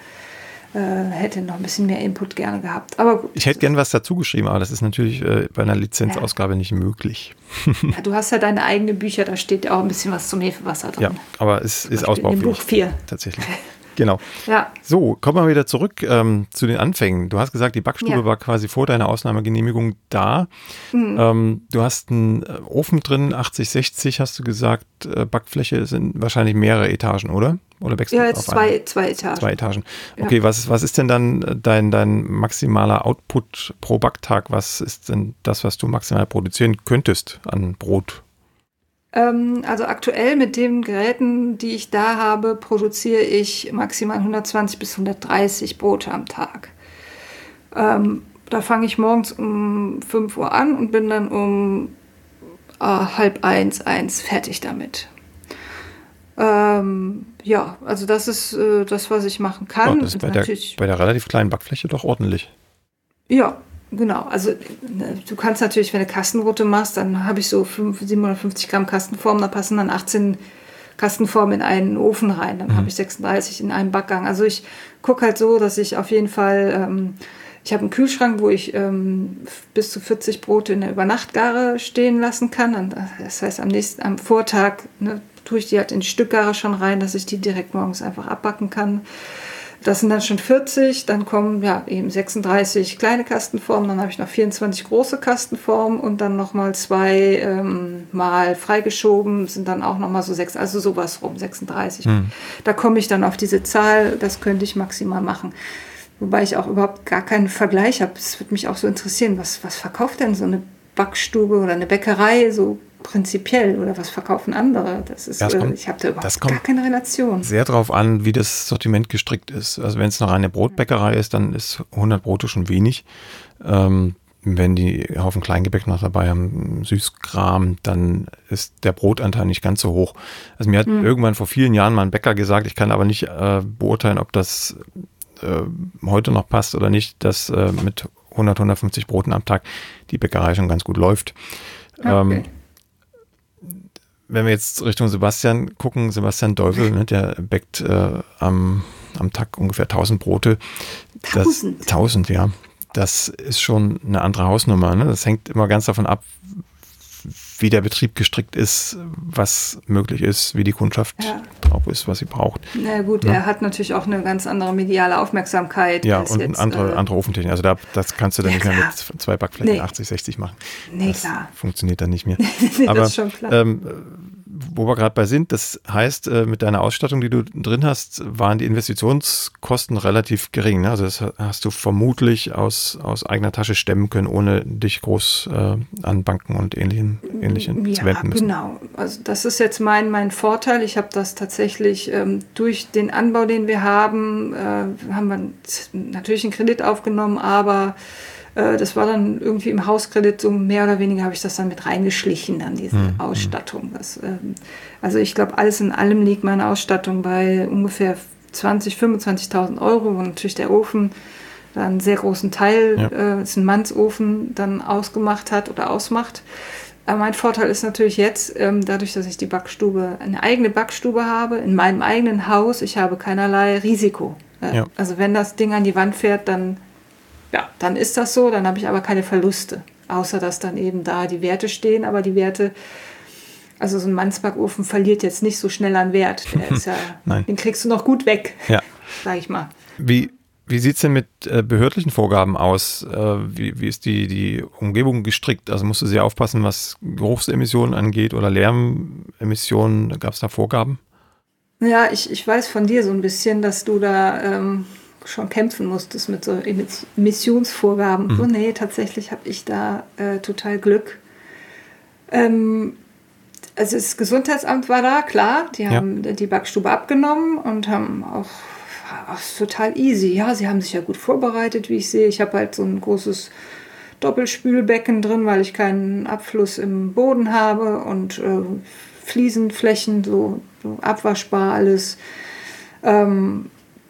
äh, hätte noch ein bisschen mehr Input gerne gehabt. Aber gut. Ich hätte gern was dazu geschrieben, aber das ist natürlich äh, bei einer Lizenzausgabe ja. nicht möglich. ja, du hast ja deine eigenen Bücher, da steht ja auch ein bisschen was zum Hefewasser drin. Ja, aber es ist ausbaufähig. Buch 4. Tatsächlich. [laughs] Genau. Ja. So, kommen wir wieder zurück ähm, zu den Anfängen. Du hast gesagt, die Backstube ja. war quasi vor deiner Ausnahmegenehmigung da. Mhm. Ähm, du hast einen äh, Ofen drin, 80, 60 hast du gesagt. Äh, Backfläche sind wahrscheinlich mehrere Etagen, oder? Oder wächst ja, jetzt zwei, zwei Etagen. Zwei Etagen. Okay, ja. was, was ist denn dann äh, dein, dein maximaler Output pro Backtag? Was ist denn das, was du maximal produzieren könntest an Brot? Ähm, also aktuell mit den Geräten, die ich da habe, produziere ich maximal 120 bis 130 Brote am Tag. Ähm, da fange ich morgens um 5 Uhr an und bin dann um äh, halb eins, eins fertig damit. Ähm, ja, also das ist äh, das, was ich machen kann. Oh, das ist bei der, bei der relativ kleinen Backfläche doch ordentlich. Ja, Genau, also ne, du kannst natürlich, wenn du Kastenbrote machst, dann habe ich so 5, 750 Gramm Kastenform, da passen dann 18 Kastenformen in einen Ofen rein, dann mhm. habe ich 36 in einem Backgang. Also ich gucke halt so, dass ich auf jeden Fall, ähm, ich habe einen Kühlschrank, wo ich ähm, bis zu 40 Brote in der Übernachtgare stehen lassen kann. Und das heißt, am nächsten, am Vortag ne, tue ich die halt in die Stückgare schon rein, dass ich die direkt morgens einfach abbacken kann. Das sind dann schon 40, dann kommen ja eben 36 kleine Kastenformen, dann habe ich noch 24 große Kastenformen und dann nochmal zwei ähm, mal freigeschoben, sind dann auch nochmal so sechs, also sowas rum, 36. Hm. Da komme ich dann auf diese Zahl, das könnte ich maximal machen. Wobei ich auch überhaupt gar keinen Vergleich habe. Es würde mich auch so interessieren, was, was verkauft denn so eine Backstube oder eine Bäckerei so prinzipiell oder was verkaufen andere? Das ist, das kommt, ich habe da überhaupt gar keine Relation. Sehr darauf an, wie das Sortiment gestrickt ist. Also wenn es noch eine Brotbäckerei ist, dann ist 100 Brote schon wenig. Ähm, wenn die Haufen Kleingebäck noch dabei haben, Süßkram, dann ist der Brotanteil nicht ganz so hoch. Also mir hat mhm. irgendwann vor vielen Jahren mal ein Bäcker gesagt, ich kann aber nicht äh, beurteilen, ob das äh, heute noch passt oder nicht, dass äh, mit 100, 150 Broten am Tag die Bäckerei schon ganz gut läuft. Okay. Ähm, wenn wir jetzt Richtung Sebastian gucken, Sebastian Deufel, ne, der bäckt äh, am, am Tag ungefähr 1000 Brote. 1000? 1000, ja. Das ist schon eine andere Hausnummer. Ne? Das hängt immer ganz davon ab, wie der Betrieb gestrickt ist, was möglich ist, wie die Kundschaft ja. drauf ist, was sie braucht. Na gut, ja. er hat natürlich auch eine ganz andere mediale Aufmerksamkeit. Ja, und jetzt, andere, äh, andere Ofentechnik. Also da, das kannst du dann ja, nicht mehr mit zwei Backflächen nee. 80, 60 machen. Nee, das klar. funktioniert dann nicht mehr. [laughs] nee, Aber, das ist schon klar. Ähm, wo wir gerade bei sind, das heißt, äh, mit deiner Ausstattung, die du drin hast, waren die Investitionskosten relativ gering. Ne? Also das hast du vermutlich aus, aus eigener Tasche stemmen können, ohne dich groß äh, an Banken und ähnlichen, ähnlichen ja, zu wenden müssen. Genau, also das ist jetzt mein, mein Vorteil. Ich habe das tatsächlich ähm, durch den Anbau, den wir haben, äh, haben wir natürlich einen Kredit aufgenommen, aber äh, das war dann irgendwie im Hauskredit so mehr oder weniger habe ich das dann mit reingeschlichen, dann diese mhm. Ausstattung. Das, ähm, also ich glaube, alles in allem liegt meine Ausstattung bei ungefähr 20, 25.000 Euro und natürlich der Ofen einen sehr großen Teil, ja. äh, ist ein Mannsofen, dann ausgemacht hat oder ausmacht. Aber mein Vorteil ist natürlich jetzt, ähm, dadurch, dass ich die Backstube, eine eigene Backstube habe, in meinem eigenen Haus, ich habe keinerlei Risiko. Äh, ja. Also wenn das Ding an die Wand fährt, dann ja, dann ist das so, dann habe ich aber keine Verluste. Außer dass dann eben da die Werte stehen, aber die Werte, also so ein Mannsbackofen verliert jetzt nicht so schnell an Wert. [laughs] Ja, den kriegst du noch gut weg, ja. [laughs] sag ich mal. Wie, wie sieht es denn mit äh, behördlichen Vorgaben aus? Äh, wie, wie ist die, die Umgebung gestrickt? Also musst du sehr aufpassen, was Geruchsemissionen angeht oder Lärmemissionen? Gab es da Vorgaben? Ja, ich, ich weiß von dir so ein bisschen, dass du da ähm, schon kämpfen musstest mit so Emissionsvorgaben. Mhm. So, nee, tatsächlich habe ich da äh, total Glück. Ähm, also das Gesundheitsamt war da, klar. Die haben ja. die Backstube abgenommen und haben auch ach, total easy. Ja, sie haben sich ja gut vorbereitet, wie ich sehe. Ich habe halt so ein großes Doppelspülbecken drin, weil ich keinen Abfluss im Boden habe und äh, Fliesenflächen, so, so abwaschbar alles. Ähm,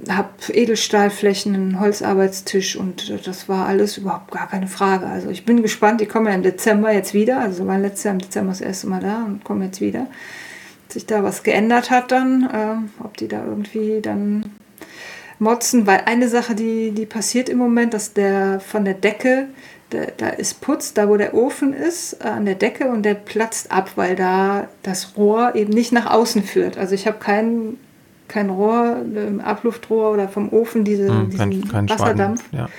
habe Edelstahlflächen, einen Holzarbeitstisch und das war alles überhaupt gar keine Frage. Also ich bin gespannt, die kommen ja im Dezember jetzt wieder. Also war letztes Jahr im Dezember das erste Mal da und kommen jetzt wieder. Ob sich da was geändert hat dann, äh, ob die da irgendwie dann motzen, weil eine Sache, die, die passiert im Moment, dass der von der Decke, der, da ist Putz, da wo der Ofen ist, äh, an der Decke und der platzt ab, weil da das Rohr eben nicht nach außen führt. Also ich habe kein, kein Rohr, ein Abluftrohr oder vom Ofen diese, hm, diesen kein, kein Wasserdampf. ja.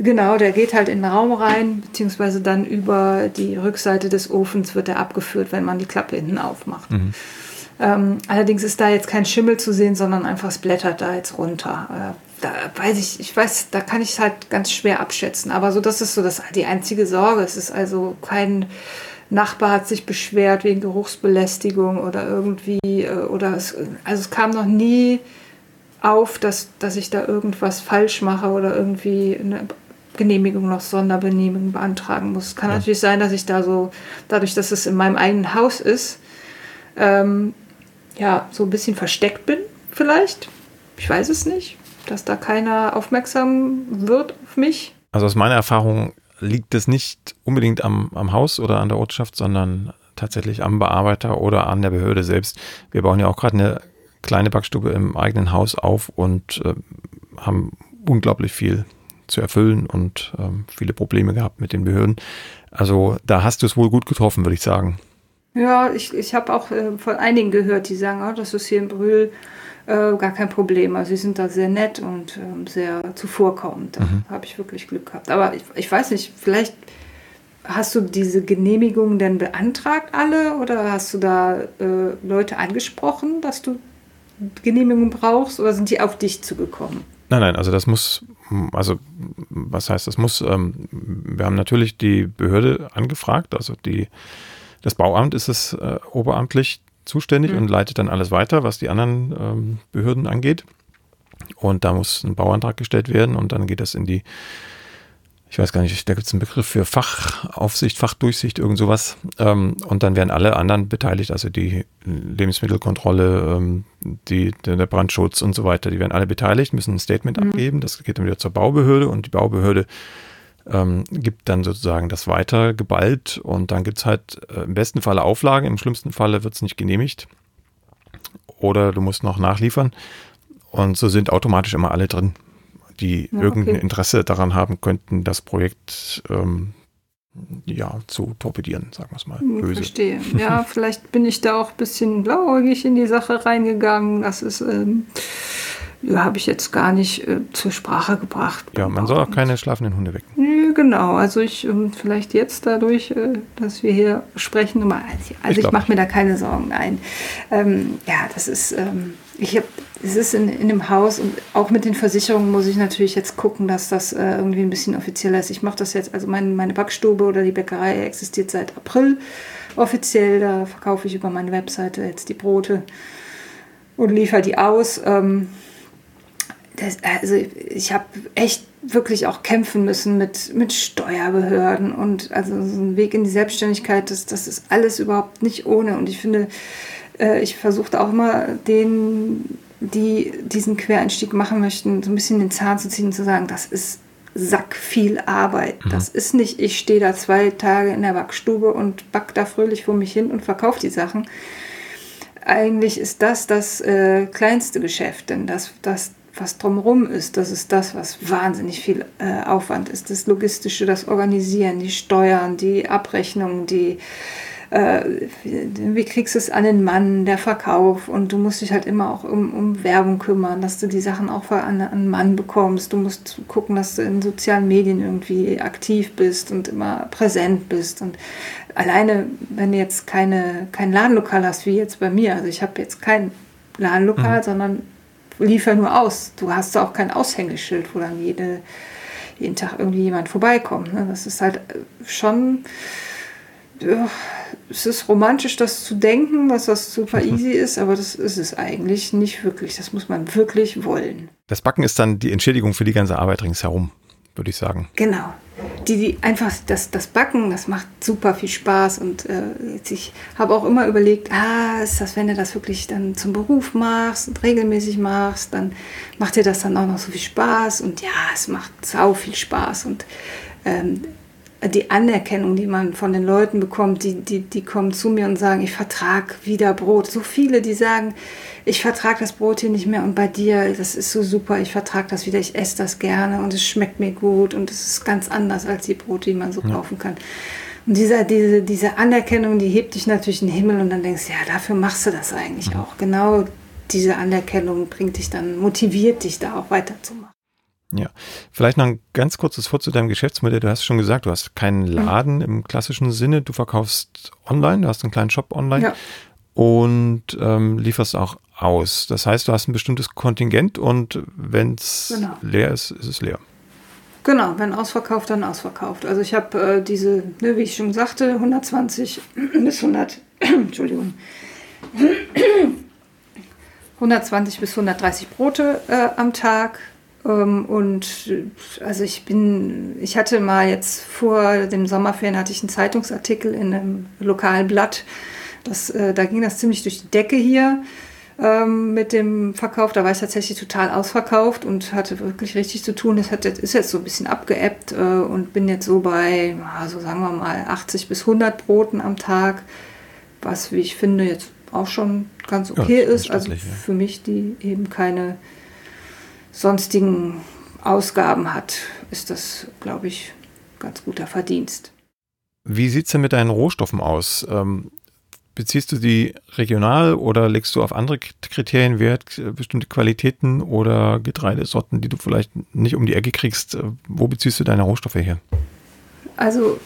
Genau, der geht halt in den Raum rein, beziehungsweise dann über die Rückseite des Ofens wird er abgeführt, wenn man die Klappe hinten aufmacht. Mhm. Ähm, allerdings ist da jetzt kein Schimmel zu sehen, sondern einfach es blättert da jetzt runter. Äh, da weiß ich, ich weiß, da kann ich es halt ganz schwer abschätzen. Aber so, das ist so das, die einzige Sorge. Es ist also kein Nachbar hat sich beschwert wegen Geruchsbelästigung oder irgendwie, äh, oder es, also es kam noch nie auf, dass, dass ich da irgendwas falsch mache oder irgendwie eine Genehmigung noch Sonderbenehmigung beantragen muss. Kann ja. natürlich sein, dass ich da so, dadurch, dass es in meinem eigenen Haus ist, ähm, ja, so ein bisschen versteckt bin, vielleicht. Ich weiß es nicht, dass da keiner aufmerksam wird auf mich. Also aus meiner Erfahrung liegt es nicht unbedingt am, am Haus oder an der Ortschaft, sondern tatsächlich am Bearbeiter oder an der Behörde selbst. Wir bauen ja auch gerade eine kleine Backstube im eigenen Haus auf und äh, haben unglaublich viel zu erfüllen und äh, viele Probleme gehabt mit den Behörden. Also da hast du es wohl gut getroffen, würde ich sagen. Ja, ich, ich habe auch äh, von einigen gehört, die sagen, oh, das ist hier in Brühl äh, gar kein Problem. Also sie sind da sehr nett und äh, sehr zuvorkommend. Da mhm. habe ich wirklich Glück gehabt. Aber ich, ich weiß nicht, vielleicht hast du diese Genehmigung denn beantragt alle oder hast du da äh, Leute angesprochen, dass du Genehmigung brauchst oder sind die auf dich zugekommen? Nein, nein, also das muss, also was heißt, das muss, ähm, wir haben natürlich die Behörde angefragt, also die das Bauamt ist es äh, oberamtlich zuständig mhm. und leitet dann alles weiter, was die anderen ähm, Behörden angeht. Und da muss ein Bauantrag gestellt werden und dann geht das in die, ich weiß gar nicht, da gibt es einen Begriff für Fachaufsicht, Fachdurchsicht, irgend sowas. Ähm, und dann werden alle anderen beteiligt, also die Lebensmittelkontrolle, ähm, die, der Brandschutz und so weiter, die werden alle beteiligt, müssen ein Statement mhm. abgeben. Das geht dann wieder zur Baubehörde und die Baubehörde ähm, gibt dann sozusagen das weiter geballt und dann gibt es halt äh, im besten Falle Auflagen, im schlimmsten Falle wird es nicht genehmigt oder du musst noch nachliefern und so sind automatisch immer alle drin, die ja, irgendein okay. Interesse daran haben könnten, das Projekt ähm, ja, zu torpedieren, sagen wir es mal. Hm, böse. Verstehe. [laughs] Ja, vielleicht bin ich da auch ein bisschen blauäugig in die Sache reingegangen. Das ist ähm, ja, habe ich jetzt gar nicht äh, zur Sprache gebracht. Ja, man soll auch keine schlafenden Hunde wecken. Ja, genau, also ich ähm, vielleicht jetzt dadurch, äh, dass wir hier sprechen, also, also ich, ich mache mir da keine Sorgen. Nein, ähm, ja, das ist, ähm, ich habe, es ist in, in einem Haus und auch mit den Versicherungen muss ich natürlich jetzt gucken, dass das äh, irgendwie ein bisschen offizieller ist. Ich mache das jetzt, also mein, meine Backstube oder die Bäckerei existiert seit April offiziell. Da verkaufe ich über meine Webseite jetzt die Brote und liefere die aus. Ähm, das, also ich habe echt wirklich auch kämpfen müssen mit, mit Steuerbehörden und also so ein Weg in die Selbstständigkeit, das, das ist alles überhaupt nicht ohne. Und ich finde, äh, ich versuchte auch immer denen, die diesen Quereinstieg machen möchten, so ein bisschen den Zahn zu ziehen und zu sagen, das ist sack viel Arbeit. Mhm. Das ist nicht, ich stehe da zwei Tage in der Backstube und back da fröhlich vor mich hin und verkaufe die Sachen. Eigentlich ist das das äh, kleinste Geschäft, denn das, das, was drumherum ist, das ist das, was wahnsinnig viel äh, Aufwand ist. Das Logistische, das Organisieren, die Steuern, die Abrechnungen, die äh, wie kriegst du es an den Mann, der Verkauf und du musst dich halt immer auch um, um Werbung kümmern, dass du die Sachen auch an, an den Mann bekommst. Du musst gucken, dass du in sozialen Medien irgendwie aktiv bist und immer präsent bist und alleine, wenn du jetzt keine, kein Ladenlokal hast, wie jetzt bei mir, also ich habe jetzt kein Ladenlokal, mhm. sondern liefer nur aus. Du hast auch kein Aushängeschild, wo dann jede, jeden Tag irgendwie jemand vorbeikommt. Ne? Das ist halt schon ja, es ist romantisch, das zu denken, dass das super easy ist, aber das ist es eigentlich nicht wirklich. Das muss man wirklich wollen. Das Backen ist dann die Entschädigung für die ganze Arbeit ringsherum, würde ich sagen. Genau. Die, die einfach das, das Backen, das macht super viel Spaß und äh, ich habe auch immer überlegt, ah, ist das, wenn du das wirklich dann zum Beruf machst und regelmäßig machst, dann macht dir das dann auch noch so viel Spaß und ja, es macht sau viel Spaß und ähm, die Anerkennung, die man von den Leuten bekommt, die, die, die kommen zu mir und sagen, ich vertrag wieder Brot. So viele, die sagen, ich vertrag das Brot hier nicht mehr und bei dir, das ist so super, ich vertrag das wieder, ich esse das gerne und es schmeckt mir gut und es ist ganz anders als die Brote, die man so ja. kaufen kann. Und diese, diese, diese Anerkennung, die hebt dich natürlich in den Himmel und dann denkst du, ja, dafür machst du das eigentlich ja. auch. Genau diese Anerkennung bringt dich dann, motiviert dich da auch weiterzumachen. Ja, vielleicht noch ein ganz kurzes Wort zu deinem Geschäftsmodell. Du hast schon gesagt, du hast keinen mhm. Laden im klassischen Sinne. Du verkaufst online, du hast einen kleinen Shop online ja. und ähm, lieferst auch aus. Das heißt, du hast ein bestimmtes Kontingent und wenn es genau. leer ist, ist es leer. Genau, wenn ausverkauft, dann ausverkauft. Also ich habe äh, diese, ne, wie ich schon sagte, 120 [clears throat] bis 100, [clears throat] Entschuldigung, [clears throat] 120 bis 130 Brote äh, am Tag und also ich bin, ich hatte mal jetzt vor dem Sommerferien hatte ich einen Zeitungsartikel in einem lokalen Blatt. Das, äh, da ging das ziemlich durch die Decke hier ähm, mit dem Verkauf. Da war ich tatsächlich total ausverkauft und hatte wirklich richtig zu tun. Das hat, ist jetzt so ein bisschen abgeebbt äh, und bin jetzt so bei, also sagen wir mal, 80 bis 100 Broten am Tag, was, wie ich finde, jetzt auch schon ganz okay ja, ist. Also für mich, die eben keine sonstigen Ausgaben hat, ist das, glaube ich, ganz guter Verdienst. Wie sieht es denn mit deinen Rohstoffen aus? Ähm, beziehst du die regional oder legst du auf andere Kriterien Wert, bestimmte Qualitäten oder Getreidesorten, die du vielleicht nicht um die Ecke kriegst? Äh, wo beziehst du deine Rohstoffe her? Also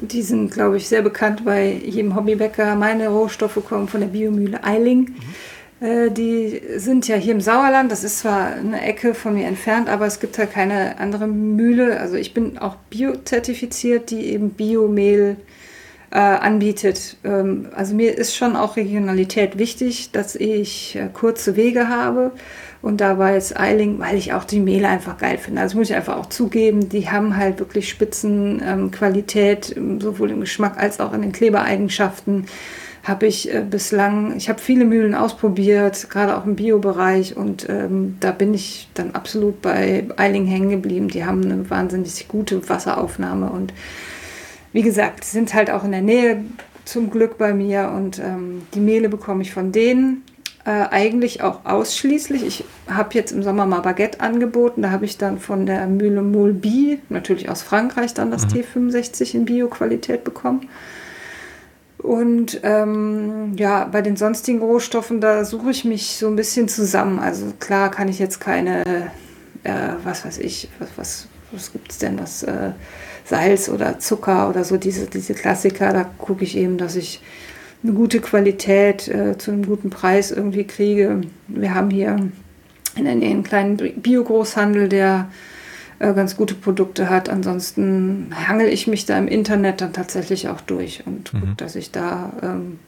die sind, glaube ich, sehr bekannt bei jedem Hobbybäcker. Meine Rohstoffe kommen von der Biomühle Eiling. Mhm. Äh, die sind ja hier im Sauerland. Das ist zwar eine Ecke von mir entfernt, aber es gibt halt keine andere Mühle. Also ich bin auch biozertifiziert, die eben Biomehl äh, anbietet. Ähm, also mir ist schon auch Regionalität wichtig, dass ich äh, kurze Wege habe. Und da war jetzt Eiling, weil ich auch die Mehle einfach geil finde. Also muss ich einfach auch zugeben, die haben halt wirklich Spitzenqualität, ähm, sowohl im Geschmack als auch in den Klebereigenschaften habe ich äh, bislang, ich habe viele Mühlen ausprobiert, gerade auch im Biobereich und ähm, da bin ich dann absolut bei Eiling hängen geblieben. Die haben eine wahnsinnig gute Wasseraufnahme und wie gesagt, sind halt auch in der Nähe zum Glück bei mir und ähm, die Mehle bekomme ich von denen. Äh, eigentlich auch ausschließlich. Ich habe jetzt im Sommer mal Baguette angeboten. Da habe ich dann von der Mühle Molbi, natürlich aus Frankreich, dann das mhm. T65 in Bio-Qualität bekommen. Und ähm, ja, bei den sonstigen Rohstoffen, da suche ich mich so ein bisschen zusammen. Also klar kann ich jetzt keine, äh, was weiß ich, was, was, was gibt es denn, was äh, Salz oder Zucker oder so, diese, diese Klassiker, da gucke ich eben, dass ich eine gute Qualität äh, zu einem guten Preis irgendwie kriege. Wir haben hier in der Nähe einen kleinen Biogroßhandel, der äh, ganz gute Produkte hat. Ansonsten hangel ich mich da im Internet dann tatsächlich auch durch und mhm. gucke, dass ich da ähm,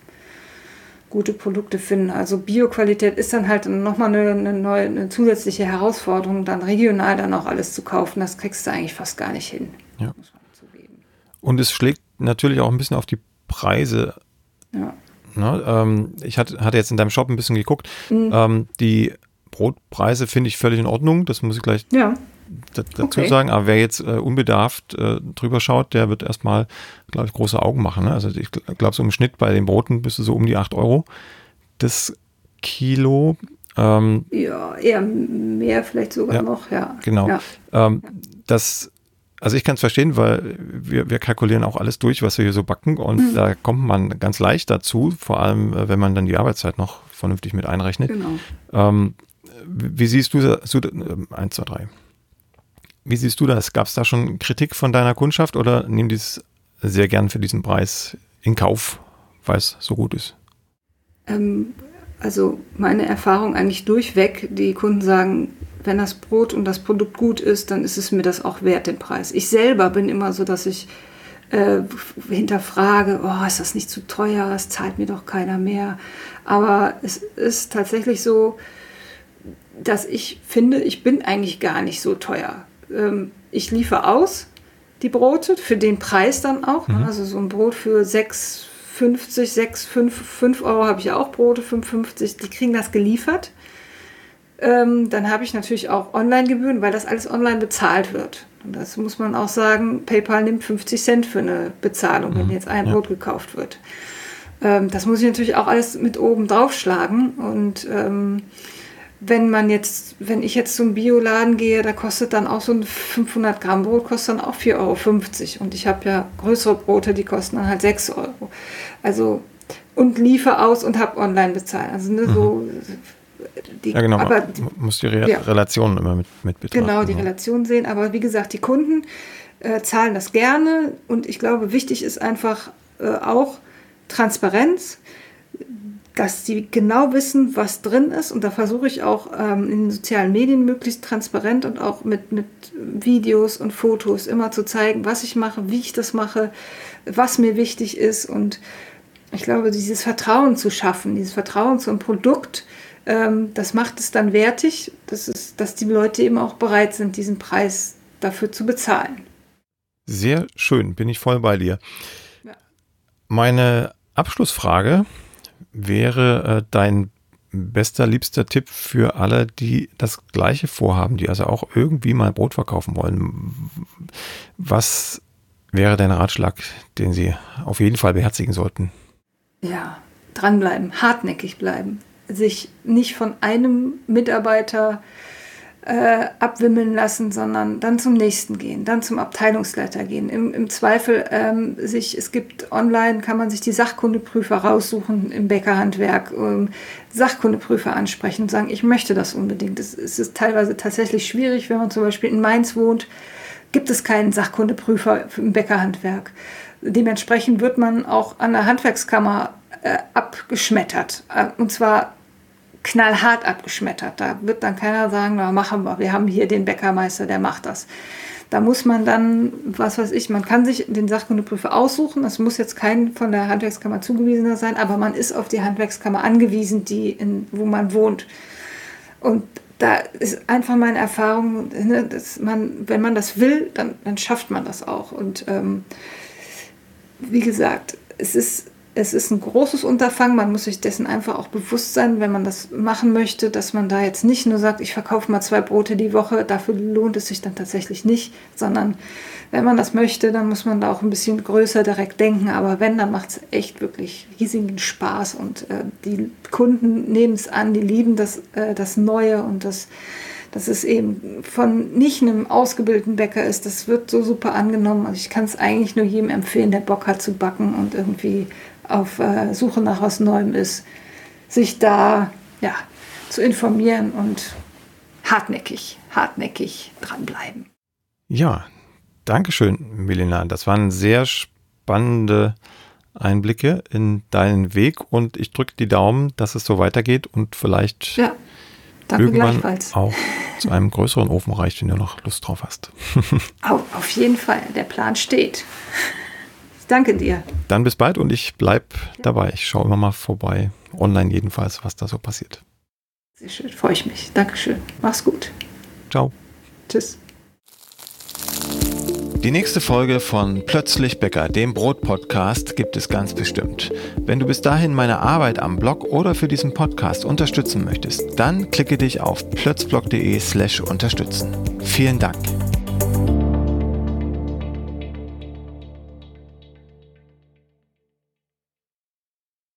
gute Produkte finde. Also Bioqualität ist dann halt nochmal eine, eine neue, eine zusätzliche Herausforderung, dann regional dann auch alles zu kaufen. Das kriegst du eigentlich fast gar nicht hin. Ja. Und es schlägt natürlich auch ein bisschen auf die Preise. Ja. Ne, ähm, ich hatte, hatte, jetzt in deinem Shop ein bisschen geguckt. Mhm. Ähm, die Brotpreise finde ich völlig in Ordnung. Das muss ich gleich ja dazu okay. sagen. Aber wer jetzt äh, unbedarft äh, drüber schaut, der wird erstmal, glaube ich, große Augen machen. Ne? Also ich glaube, so im Schnitt bei den Broten bist du so um die 8 Euro das Kilo. Ähm, ja, eher mehr vielleicht sogar ja, noch, ja. Genau. Ja. Ähm, das also ich kann es verstehen, weil wir, wir kalkulieren auch alles durch, was wir hier so backen und mhm. da kommt man ganz leicht dazu, vor allem äh, wenn man dann die Arbeitszeit noch vernünftig mit einrechnet. Genau. Ähm, wie siehst du das? Äh, eins, zwei, drei. Wie siehst du das? Gab es da schon Kritik von deiner Kundschaft oder nehmen die es sehr gern für diesen Preis in Kauf, weil es so gut ist? Ähm, also meine Erfahrung eigentlich durchweg, die Kunden sagen, wenn das Brot und das Produkt gut ist, dann ist es mir das auch wert, den Preis. Ich selber bin immer so, dass ich äh, hinterfrage, oh, ist das nicht zu teuer, es zahlt mir doch keiner mehr. Aber es ist tatsächlich so, dass ich finde, ich bin eigentlich gar nicht so teuer. Ähm, ich liefere aus die Brote für den Preis dann auch. Mhm. Also so ein Brot für 6,50, 6, 5, 5 Euro habe ich auch Brote, 5,50, die kriegen das geliefert. Ähm, dann habe ich natürlich auch Online-Gebühren, weil das alles online bezahlt wird. Und das muss man auch sagen, PayPal nimmt 50 Cent für eine Bezahlung, mhm. wenn jetzt ein ja. Brot gekauft wird. Ähm, das muss ich natürlich auch alles mit oben draufschlagen. Und ähm, wenn man jetzt, wenn ich jetzt zum Bioladen gehe, da kostet dann auch so ein 500 Gramm Brot, kostet dann auch 4,50 Euro. Und ich habe ja größere Brote, die kosten dann halt 6 Euro. Also, und liefer aus und habe online bezahlt. Also ne, mhm. so die, ja, genau. Aber, muss die Re ja. Relation immer mit, mit betrachten. Genau, die ja. Relation sehen. Aber wie gesagt, die Kunden äh, zahlen das gerne. Und ich glaube, wichtig ist einfach äh, auch Transparenz, dass sie genau wissen, was drin ist. Und da versuche ich auch ähm, in den sozialen Medien möglichst transparent und auch mit, mit Videos und Fotos immer zu zeigen, was ich mache, wie ich das mache, was mir wichtig ist. Und ich glaube, dieses Vertrauen zu schaffen, dieses Vertrauen zum Produkt, ähm, das macht es dann wertig, das ist, dass die Leute eben auch bereit sind, diesen Preis dafür zu bezahlen. Sehr schön, bin ich voll bei dir. Ja. Meine Abschlussfrage wäre äh, dein bester, liebster Tipp für alle, die das Gleiche vorhaben, die also auch irgendwie mal Brot verkaufen wollen. Was wäre dein Ratschlag, den sie auf jeden Fall beherzigen sollten? Ja, dranbleiben, hartnäckig bleiben sich nicht von einem Mitarbeiter äh, abwimmeln lassen, sondern dann zum nächsten gehen, dann zum Abteilungsleiter gehen. Im, im Zweifel ähm, sich, es gibt online, kann man sich die Sachkundeprüfer raussuchen im Bäckerhandwerk, ähm, Sachkundeprüfer ansprechen und sagen, ich möchte das unbedingt. Es, es ist teilweise tatsächlich schwierig, wenn man zum Beispiel in Mainz wohnt, gibt es keinen Sachkundeprüfer im Bäckerhandwerk. Dementsprechend wird man auch an der Handwerkskammer äh, abgeschmettert. Äh, und zwar knallhart abgeschmettert. Da wird dann keiner sagen, na, machen wir, wir haben hier den Bäckermeister, der macht das. Da muss man dann, was weiß ich, man kann sich den Sachkundeprüfer aussuchen. Das muss jetzt kein von der Handwerkskammer zugewiesener sein, aber man ist auf die Handwerkskammer angewiesen, die in, wo man wohnt. Und da ist einfach meine Erfahrung, ne, dass man, wenn man das will, dann, dann schafft man das auch. Und ähm, wie gesagt, es ist es ist ein großes Unterfangen, man muss sich dessen einfach auch bewusst sein, wenn man das machen möchte, dass man da jetzt nicht nur sagt, ich verkaufe mal zwei Brote die Woche, dafür lohnt es sich dann tatsächlich nicht, sondern wenn man das möchte, dann muss man da auch ein bisschen größer direkt denken, aber wenn, dann macht es echt wirklich riesigen Spaß und äh, die Kunden nehmen es an, die lieben das, äh, das Neue und das, dass es eben von nicht einem ausgebildeten Bäcker ist, das wird so super angenommen. Also ich kann es eigentlich nur jedem empfehlen, der Bock hat zu backen und irgendwie auf äh, Suche nach was Neuem ist, sich da ja, zu informieren und hartnäckig, hartnäckig dranbleiben. Ja, Dankeschön, Melina. Das waren sehr spannende Einblicke in deinen Weg und ich drücke die Daumen, dass es so weitergeht und vielleicht ja, irgendwann auch zu einem größeren Ofen reicht, wenn du noch Lust drauf hast. [laughs] auf, auf jeden Fall, der Plan steht danke dir. Dann bis bald und ich bleibe dabei. Ich schaue immer mal vorbei, online jedenfalls, was da so passiert. Sehr schön, freue ich mich. Dankeschön. Mach's gut. Ciao. Tschüss. Die nächste Folge von Plötzlich Bäcker, dem Brot-Podcast, gibt es ganz bestimmt. Wenn du bis dahin meine Arbeit am Blog oder für diesen Podcast unterstützen möchtest, dann klicke dich auf plötzblog.de slash unterstützen. Vielen Dank.